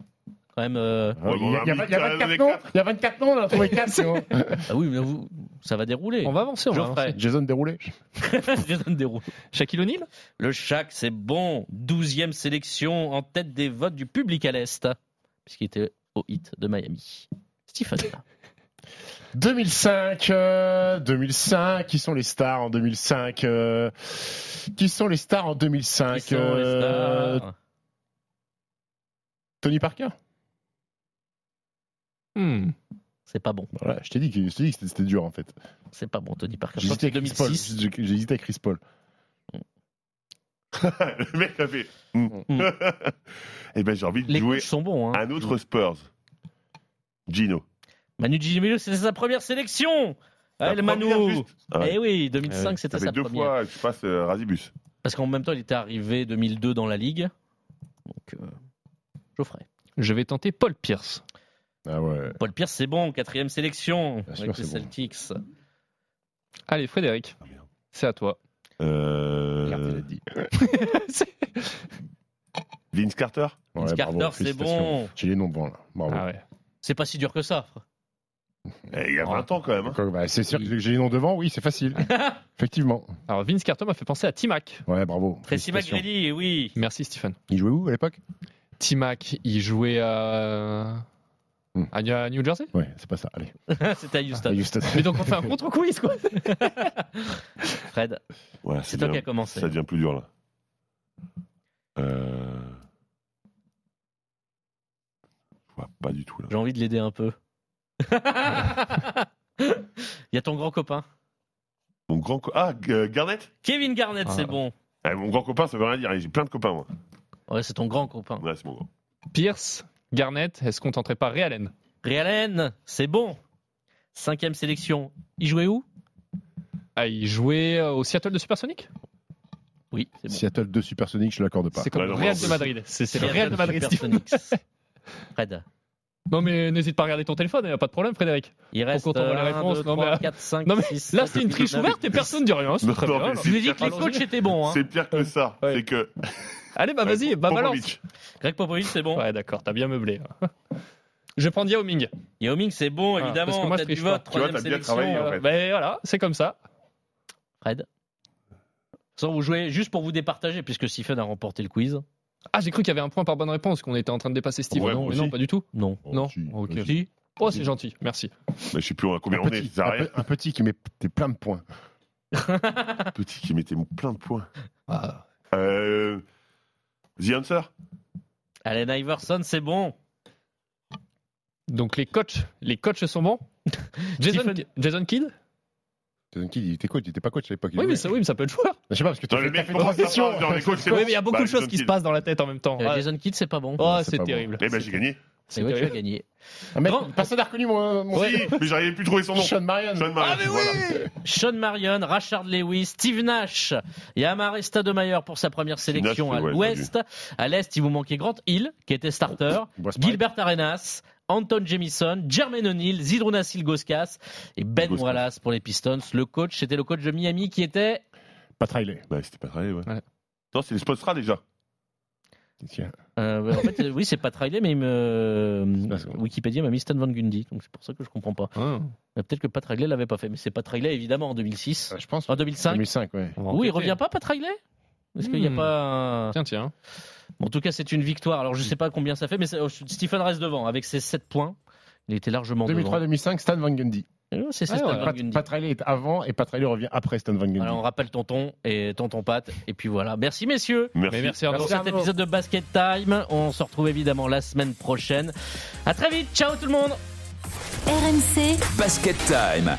[SPEAKER 2] Quand même. euh,
[SPEAKER 4] Ah, Il y, a- il y a- il y a 24 noms, il y a 24 noms, on en a trouvé 4. c'est bon.
[SPEAKER 2] Ah oui, mais vous, ça va dérouler.
[SPEAKER 5] On va avancer, on va avancer.
[SPEAKER 4] Jason déroulé.
[SPEAKER 2] Jason déroule.
[SPEAKER 5] Shaquille O'Neal?
[SPEAKER 2] Le Shaq, c'est bon. Douzième sélection en tête des votes du public à l'Est, puisqu'il était au hit de Miami. Stephen.
[SPEAKER 4] 2005, euh, 2005, qui sont les stars en 2005 euh, Qui sont les stars en 2005
[SPEAKER 2] Qui sont les
[SPEAKER 4] euh,
[SPEAKER 2] stars?
[SPEAKER 4] Tony Parker
[SPEAKER 5] Hmm.
[SPEAKER 2] C'est pas bon.
[SPEAKER 4] Voilà, je t'ai dit, que- je t'ai dit que c'était- dur en fait.
[SPEAKER 2] C'est pas bon, Tony Parker.
[SPEAKER 4] J'ai hésité avec Chris Paul.
[SPEAKER 2] 2006.
[SPEAKER 4] J'ai j'ai hésité avec Chris Paul.
[SPEAKER 3] le mec a fait. Hmm. Eh ben, j'ai envie de
[SPEAKER 2] Les
[SPEAKER 3] jouer
[SPEAKER 2] coachs sont bons. Hein.
[SPEAKER 3] un autre Spurs. Gino.
[SPEAKER 2] Manu Ginobili, c'était sa première sélection.
[SPEAKER 3] La
[SPEAKER 2] Manu.
[SPEAKER 3] juste. Ah ouais.
[SPEAKER 2] Eh oui, 2005,
[SPEAKER 3] Ça
[SPEAKER 2] c'était
[SPEAKER 3] fait
[SPEAKER 2] sa
[SPEAKER 3] deux
[SPEAKER 2] première.
[SPEAKER 3] fois que je passe euh, Razibus.
[SPEAKER 2] Parce qu'en même temps, il était arrivé 2002 dans la ligue. Donc, euh, Geoffrey.
[SPEAKER 5] Je vais tenter Paul Pierce.
[SPEAKER 4] Ah ouais.
[SPEAKER 2] Paul Pierce, c'est bon, quatrième sélection
[SPEAKER 4] Bien sûr,
[SPEAKER 2] avec les
[SPEAKER 4] c'est bon.
[SPEAKER 2] Celtics.
[SPEAKER 5] Allez, Frédéric, c'est à toi.
[SPEAKER 3] Euh,
[SPEAKER 4] Regarde, il a dit.
[SPEAKER 3] Vince Carter
[SPEAKER 4] Ouais,
[SPEAKER 2] Vince
[SPEAKER 4] bravo,
[SPEAKER 2] Carter, c'est
[SPEAKER 4] félicitations.
[SPEAKER 2] bon.
[SPEAKER 4] J'ai les noms devant là. Bravo.
[SPEAKER 5] Ah ouais.
[SPEAKER 2] C'est pas si dur que ça.
[SPEAKER 3] Eh, Il y a 20 ans quand même. hein.
[SPEAKER 4] Quoi, bah, c'est sûr que j'ai les noms devant, oui, c'est facile. Effectivement.
[SPEAKER 5] Alors, Vince Carter m'a fait penser à T-Mac.
[SPEAKER 4] Ouais, bravo.
[SPEAKER 2] Tracy
[SPEAKER 4] Félicitations.
[SPEAKER 2] McGrady, oui.
[SPEAKER 5] Merci, Stephen.
[SPEAKER 4] Il jouait où à l'époque?
[SPEAKER 5] T-Mac, il jouait à...
[SPEAKER 4] Hmm.
[SPEAKER 5] à à New Jersey?
[SPEAKER 4] Ouais, c'est pas ça. Allez.
[SPEAKER 2] C'était à Houston.
[SPEAKER 4] À Houston.
[SPEAKER 5] Mais donc, on fait un contre-quiz, quoi.
[SPEAKER 2] Fred,
[SPEAKER 3] Ouais,
[SPEAKER 2] c'est
[SPEAKER 3] ça
[SPEAKER 2] toi
[SPEAKER 3] devient-
[SPEAKER 2] qui as commencé.
[SPEAKER 3] Ça devient plus dur là. Euh... Je vois pas du tout là.
[SPEAKER 2] J'ai envie de l'aider un peu. Il y a ton grand copain.
[SPEAKER 3] Mon grand co- Ah, G- Garnett?
[SPEAKER 2] Kevin Garnett,
[SPEAKER 5] Ah.
[SPEAKER 2] c'est bon.
[SPEAKER 3] Eh, Mon grand copain, ça veut rien dire. J'ai plein de copains moi.
[SPEAKER 2] Ouais, c'est ton grand copain.
[SPEAKER 3] Ouais, c'est mon grand.
[SPEAKER 5] Pierce, Garnett, est-ce qu'on tenterait pas Ray Allen?
[SPEAKER 2] Ray Allen, c'est bon. Cinquième sélection. Il jouait où?
[SPEAKER 5] Ah, il jouait euh, au Seattle de Supersonic?
[SPEAKER 2] Oui, c'est bon.
[SPEAKER 4] Seattle 2 Supersonic, je l'accorde pas.
[SPEAKER 5] C'est comme
[SPEAKER 3] Ouais,
[SPEAKER 5] le Real de Madrid. C'est c'est le Real de Madrid. Stephen. Non, mais n'hésite pas à regarder ton téléphone, il n'y a pas de problème, Frédéric.
[SPEAKER 2] Il reste
[SPEAKER 5] Faut qu'on voit la
[SPEAKER 2] 1,
[SPEAKER 5] réponse.
[SPEAKER 2] 2,
[SPEAKER 5] Non,
[SPEAKER 2] 3,
[SPEAKER 5] mais-
[SPEAKER 2] 4, 5,
[SPEAKER 5] Non, mais
[SPEAKER 2] 6,
[SPEAKER 5] là, c'est une triche ouverte et personne ne dit rien. C'est
[SPEAKER 3] Non,
[SPEAKER 5] très
[SPEAKER 3] non,
[SPEAKER 5] bien.
[SPEAKER 3] mais.
[SPEAKER 2] Je lui ai dit que les coachs étaient bons. Hein.
[SPEAKER 3] C'est pire que ça.
[SPEAKER 5] Ouais.
[SPEAKER 3] C'est que.
[SPEAKER 5] Allez, bah vas-y, bah balance.
[SPEAKER 2] Greg Popovich, c'est bon.
[SPEAKER 5] Ouais, d'accord, t'as bien meublé. Je vais prendre Yao Ming.
[SPEAKER 2] Yao Ming, c'est bon,
[SPEAKER 5] Ah,
[SPEAKER 2] évidemment.
[SPEAKER 5] parce que moi, je
[SPEAKER 2] tête du vote,
[SPEAKER 3] Tu vois,
[SPEAKER 2] troisième
[SPEAKER 3] t'as bien
[SPEAKER 2] sélection.
[SPEAKER 3] travaillé, en
[SPEAKER 5] Euh. Ben voilà, c'est comme ça.
[SPEAKER 2] Fred? Sans vous jouez juste pour vous départager, puisque Stephen a remporté le quiz.
[SPEAKER 5] Ah, j'ai cru qu'il y avait un point par bonne réponse, qu'on était en train de dépasser Steve.
[SPEAKER 3] Ouais,
[SPEAKER 5] non, mais pas du tout.
[SPEAKER 2] Non.
[SPEAKER 4] Oh,
[SPEAKER 5] non,
[SPEAKER 4] si,
[SPEAKER 5] ok.
[SPEAKER 2] Si.
[SPEAKER 5] Oh, c'est gentil, merci.
[SPEAKER 3] Mais je sais plus à combien
[SPEAKER 4] un,
[SPEAKER 3] on est.
[SPEAKER 4] petit,
[SPEAKER 3] Ça
[SPEAKER 4] un
[SPEAKER 3] rien.
[SPEAKER 4] pe- un petit qui met des plein de points.
[SPEAKER 3] Petit qui mettait plein de points.
[SPEAKER 5] Ah.
[SPEAKER 3] Euh... The Answer
[SPEAKER 2] Allen Iverson, c'est bon.
[SPEAKER 5] Donc les coachs, les coachs sont bons. Jason, Jason Kidd
[SPEAKER 4] Jason Kidd, il était coach, il était pas coach à l'époque.
[SPEAKER 5] oui mais, ça, oui, mais ça peut être joueur.
[SPEAKER 4] Je sais pas, parce que tu
[SPEAKER 3] le mec coachs, c'est
[SPEAKER 5] Oui, mais il y a beaucoup
[SPEAKER 3] Bah,
[SPEAKER 5] de choses
[SPEAKER 3] Jason
[SPEAKER 5] qui se
[SPEAKER 3] Kidd.
[SPEAKER 5] passent dans la tête en même temps. Ah,
[SPEAKER 2] Jason Kidd, c'est pas bon.
[SPEAKER 5] oh,
[SPEAKER 4] c'est
[SPEAKER 5] terrible.
[SPEAKER 3] Eh ben, j'ai gagné.
[SPEAKER 2] C'est vrai que tu as gagné.
[SPEAKER 4] Personne n'a reconnu mon, mon
[SPEAKER 3] Si, mais j'arrivais plus à trouver son nom.
[SPEAKER 4] Sean Marion.
[SPEAKER 3] Sean Marion,
[SPEAKER 2] Ah, mais
[SPEAKER 3] voilà.
[SPEAKER 2] Sean Marion, Rashard Lewis, Steve Nash et Amare Stademeyer pour sa première sélection
[SPEAKER 3] Nash,
[SPEAKER 2] à
[SPEAKER 3] ouais,
[SPEAKER 2] l'ouest. À l'est, il vous manquait Grant Hill, qui était starter. Gilbert Arenas, Anton Jamison, Jermaine O'Neal, Zidruna Silgoskas et Ben
[SPEAKER 3] Silgauskas.
[SPEAKER 2] Wallace pour les Pistons. Le coach, c'était le coach de Miami qui était
[SPEAKER 4] Pas Riley.
[SPEAKER 3] Bah, c'était pas très, ouais.
[SPEAKER 5] Ouais.
[SPEAKER 3] Non, c'est les Spotstra déjà.
[SPEAKER 4] Tiens.
[SPEAKER 2] Euh, en fait, oui, c'est pas Riley, mais il me... Wikipédia m'a mis Stan Van Gundy, donc c'est pour ça que je comprends pas.
[SPEAKER 5] Ah.
[SPEAKER 2] Peut-être que Pat Riley l'avait pas fait, mais c'est Pat Riley évidemment en 2006.
[SPEAKER 4] Euh, Je pense.
[SPEAKER 2] En 2005
[SPEAKER 4] 2005, ouais.
[SPEAKER 2] Oui, il revient pas Pat Riley Est-ce qu'il n'y a
[SPEAKER 5] Hmm.
[SPEAKER 2] pas.
[SPEAKER 5] Tiens, tiens.
[SPEAKER 2] Bon, en tout cas, c'est une victoire. Alors, je sais pas combien ça fait, mais c'est- oh, Stephen reste devant avec ses 7 points. Il était largement devant.
[SPEAKER 4] 2003-2005, Stan Van Gundy.
[SPEAKER 2] Euh, C'est c'est
[SPEAKER 5] Ah,
[SPEAKER 2] Stan
[SPEAKER 5] ouais.
[SPEAKER 2] Van
[SPEAKER 4] Pat,
[SPEAKER 2] Gundy.
[SPEAKER 4] Pat Riley est avant et Pat Riley revient après Stan Van Gundy.
[SPEAKER 2] Voilà, on rappelle tonton et tonton Pat. Et puis voilà. Merci, messieurs.
[SPEAKER 3] Merci.
[SPEAKER 5] Mais merci.
[SPEAKER 2] Pour cet épisode de Basket Time, on se retrouve évidemment la semaine prochaine. À très vite. Ciao tout le monde.
[SPEAKER 20] RMC Basket Time.